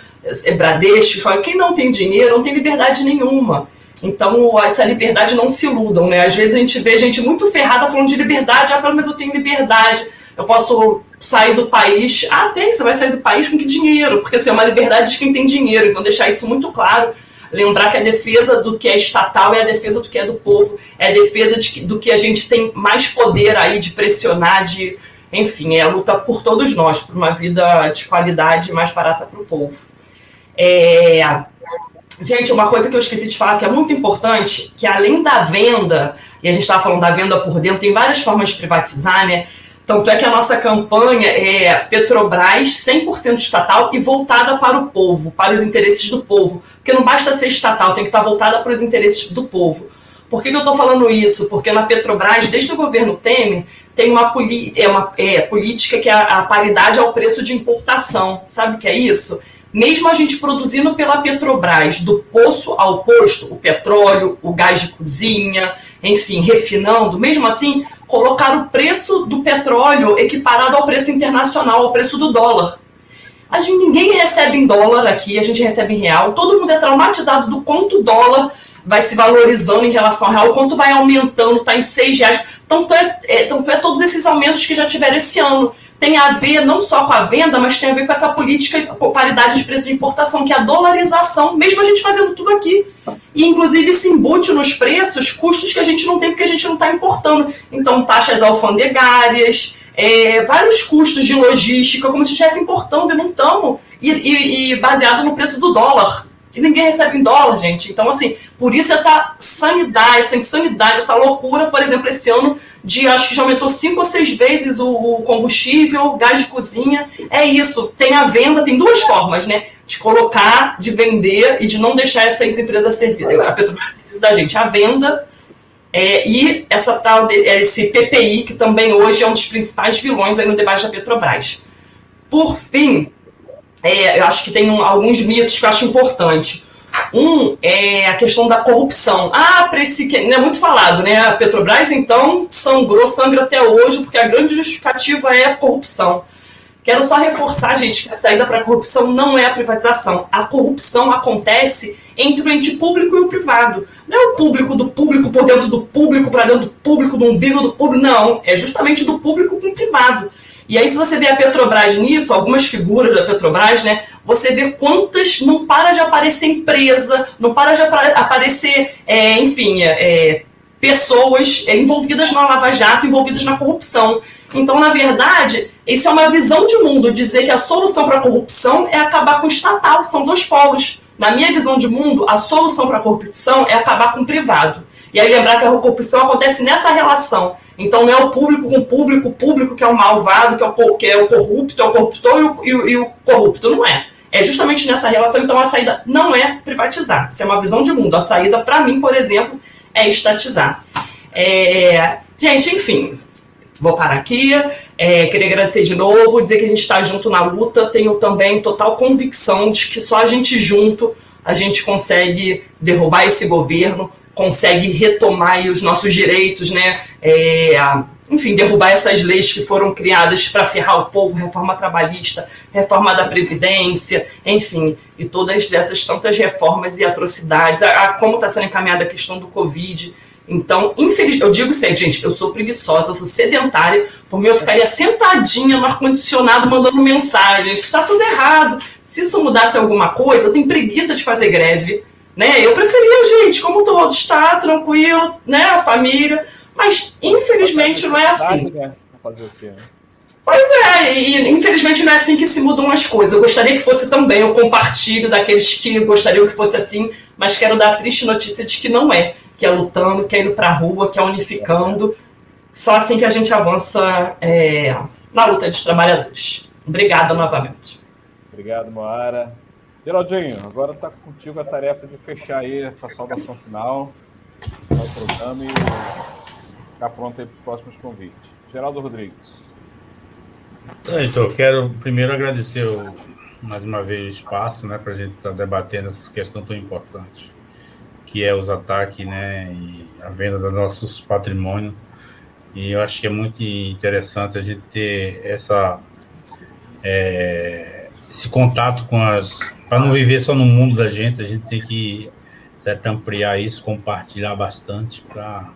é Bradesco, escolhe. Quem não tem dinheiro não tem liberdade nenhuma. Então, essa liberdade não se iludam, né? Às vezes a gente vê gente muito ferrada falando de liberdade, ah, pelo menos eu tenho liberdade, eu posso sair do país. Ah, tem, você vai sair do país com que dinheiro? Porque assim, é uma liberdade de quem tem dinheiro, então deixar isso muito claro lembrar que a defesa do que é estatal é a defesa do que é do povo, é a defesa de, do que a gente tem mais poder aí de pressionar, de, enfim, é a luta por todos nós, por uma vida de qualidade mais barata para o povo. É, gente, uma coisa que eu esqueci de falar que é muito importante, que além da venda, e a gente estava falando da venda por dentro, tem várias formas de privatizar, né? Tanto é que a nossa campanha é Petrobras 100% estatal e voltada para o povo, para os interesses do povo. Porque não basta ser estatal, tem que estar voltada para os interesses do povo. Por que, que eu estou falando isso? Porque na Petrobras, desde o governo Temer, tem uma, é uma é, política que é a, a paridade ao preço de importação. Sabe o que é isso? Mesmo a gente produzindo pela Petrobras, do poço ao posto, o petróleo, o gás de cozinha, enfim, refinando, mesmo assim, colocar o preço do petróleo equiparado ao preço internacional, ao preço do dólar. A gente, ninguém recebe em dólar aqui, a gente recebe em real. Todo mundo é traumatizado do quanto o dólar vai se valorizando em relação ao real, quanto vai aumentando, está em seis reais. Tanto é, é, tanto é todos esses aumentos que já tiveram esse ano tem a ver não só com a venda, mas tem a ver com essa política paridade de preço de importação, que é a dolarização, mesmo a gente fazendo tudo aqui. E, inclusive, se embute nos preços custos que a gente não tem porque a gente não está importando. Então, taxas alfandegárias, é, vários custos de logística, como se estivesse importando e não estamos. E, e, e baseado no preço do dólar. Que ninguém recebe em dólar, gente. Então, assim, por isso essa sanidade, essa insanidade, essa loucura, por exemplo, esse ano de acho que já aumentou cinco ou seis vezes o, o combustível, gás de cozinha. É isso. Tem a venda, tem duas formas, né? De colocar, de vender e de não deixar essas empresas servidas. A Petrobras serviço da gente. A venda é, e essa tal de, esse PPI, que também hoje é um dos principais vilões aí no debate da Petrobras. Por fim, é, eu acho que tem um, alguns mitos que eu acho importante. Um é a questão da corrupção. Ah, para esse que é muito falado, né? A Petrobras então sangrou, sangra até hoje, porque a grande justificativa é a corrupção. Quero só reforçar, gente, que a saída para a corrupção não é a privatização. A corrupção acontece entre o ente público e o privado. Não é o público do público por dentro do público, para dentro do público, do umbigo do público. Não, é justamente do público com o privado. E aí, se você vê a Petrobras nisso, algumas figuras da Petrobras, né? Você vê quantas não para de aparecer empresa, não para de aparecer, é, enfim, é, pessoas envolvidas na Lava Jato, envolvidas na corrupção. Então, na verdade, isso é uma visão de mundo, dizer que a solução para a corrupção é acabar com o estatal, são dois polos. Na minha visão de mundo, a solução para a corrupção é acabar com o privado. E aí lembrar que a corrupção acontece nessa relação então não é o público com o público, o público que é o malvado, que é o, que é o corrupto, é o corruptor e o, e, e o corrupto. Não é. É justamente nessa relação, então a saída não é privatizar. Isso é uma visão de mundo. A saída, para mim, por exemplo, é estatizar. É... Gente, enfim, vou parar aqui. É, queria agradecer de novo, dizer que a gente está junto na luta. Tenho também total convicção de que só a gente junto a gente consegue derrubar esse governo, consegue retomar os nossos direitos, né? É, enfim, derrubar essas leis que foram criadas para ferrar o povo, reforma trabalhista, reforma da Previdência, enfim, e todas essas tantas reformas e atrocidades, a, a como está sendo encaminhada a questão do Covid. Então, infelizmente, eu digo sempre, gente, eu sou preguiçosa, eu sou sedentária, por mim eu ficaria sentadinha no ar-condicionado mandando mensagens. Está tudo errado. Se isso mudasse alguma coisa, eu tenho preguiça de fazer greve né? Eu preferia, gente, como todos, está tranquilo, né? A família. Mas, infelizmente, não é assim. Pois é, e infelizmente não é assim que se mudam as coisas. Eu gostaria que fosse também, eu compartilho daqueles que gostariam que fosse assim, mas quero dar a triste notícia de que não é. Que é lutando, que é indo para a rua, que é unificando. Só assim que a gente avança é, na luta dos trabalhadores. Obrigada novamente. Obrigado, Moara. Geraldinho, agora está contigo a tarefa de fechar aí a saudação final do programa e ficar pronto aí para os próximos convites. Geraldo Rodrigues. Então, quero primeiro agradecer o, mais uma vez o espaço né, para a gente estar tá debatendo essa questão tão importante, que é os ataques né, e a venda dos nossos patrimônios. E eu acho que é muito interessante a gente ter essa, é, esse contato com as para não viver só no mundo da gente, a gente tem que certo, ampliar isso, compartilhar bastante para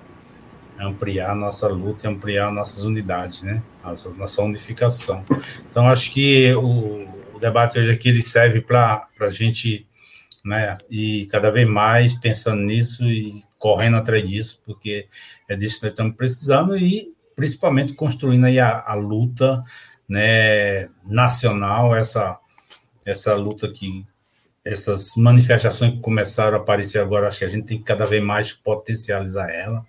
ampliar a nossa luta e ampliar nossas unidades, né? Nossa, nossa unificação. Então, acho que o, o debate hoje aqui ele serve para a gente né, e cada vez mais pensando nisso e correndo atrás disso, porque é disso que nós estamos precisando e principalmente construindo aí a, a luta né, nacional, essa essa luta que essas manifestações que começaram a aparecer agora, acho que a gente tem que cada vez mais potencializar ela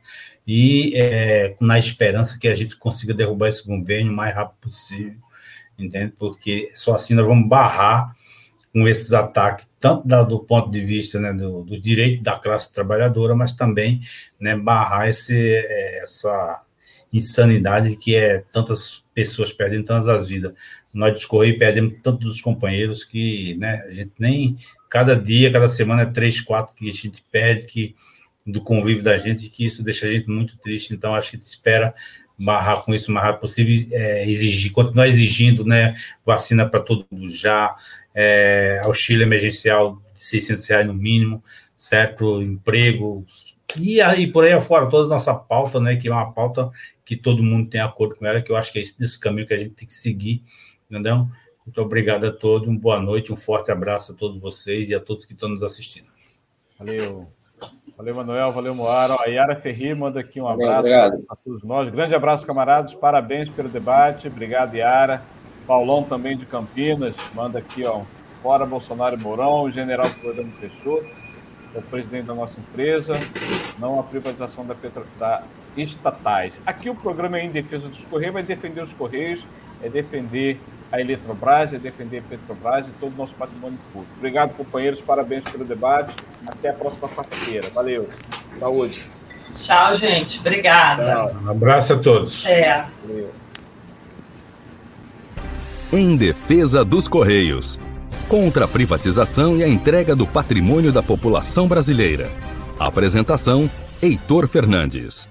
e é, na esperança que a gente consiga derrubar esse governo o mais rápido possível, entende? Porque só assim nós vamos barrar com esses ataques, tanto da, do ponto de vista né, do, dos direitos da classe trabalhadora, mas também né, barrar esse, é, essa insanidade que é tantas pessoas perdendo tantas as vidas nós discorrer e perdemos tantos os companheiros que, né, a gente nem, cada dia, cada semana, é três, quatro que a gente perde, que do convívio da gente, que isso deixa a gente muito triste, então acho que a gente espera barrar com isso o mais rápido possível, é, exigir, continuar exigindo, né, vacina para todo mundo já, é, auxílio emergencial de 600 reais no mínimo, certo, emprego, e aí por aí afora, toda a nossa pauta, né, que é uma pauta que todo mundo tem acordo com ela, que eu acho que é esse caminho que a gente tem que seguir, Entendeu? Muito obrigado a todos, uma boa noite, um forte abraço a todos vocês e a todos que estão nos assistindo. Valeu. Valeu, Manuel, valeu, Moara. A Yara Ferri manda aqui um abraço a todos nós. Grande abraço, camaradas. Parabéns pelo debate. Obrigado, Yara. Paulão também de Campinas manda aqui, ó, fora Bolsonaro e Mourão, o general Floriano Peixoto, é o presidente da nossa empresa, não a privatização da, Petro, da estatais. Aqui o programa é em defesa dos Correios, vai defender os Correios, é defender a Eletrobras, é defender a Petrobras e todo o nosso patrimônio público. Obrigado, companheiros, parabéns pelo debate. Até a próxima quarta-feira. Valeu. Saúde. Tchau, gente. Obrigada. Tchau. Um abraço a todos. É. Valeu. Em defesa dos Correios. Contra a privatização e a entrega do patrimônio da população brasileira. Apresentação: Heitor Fernandes.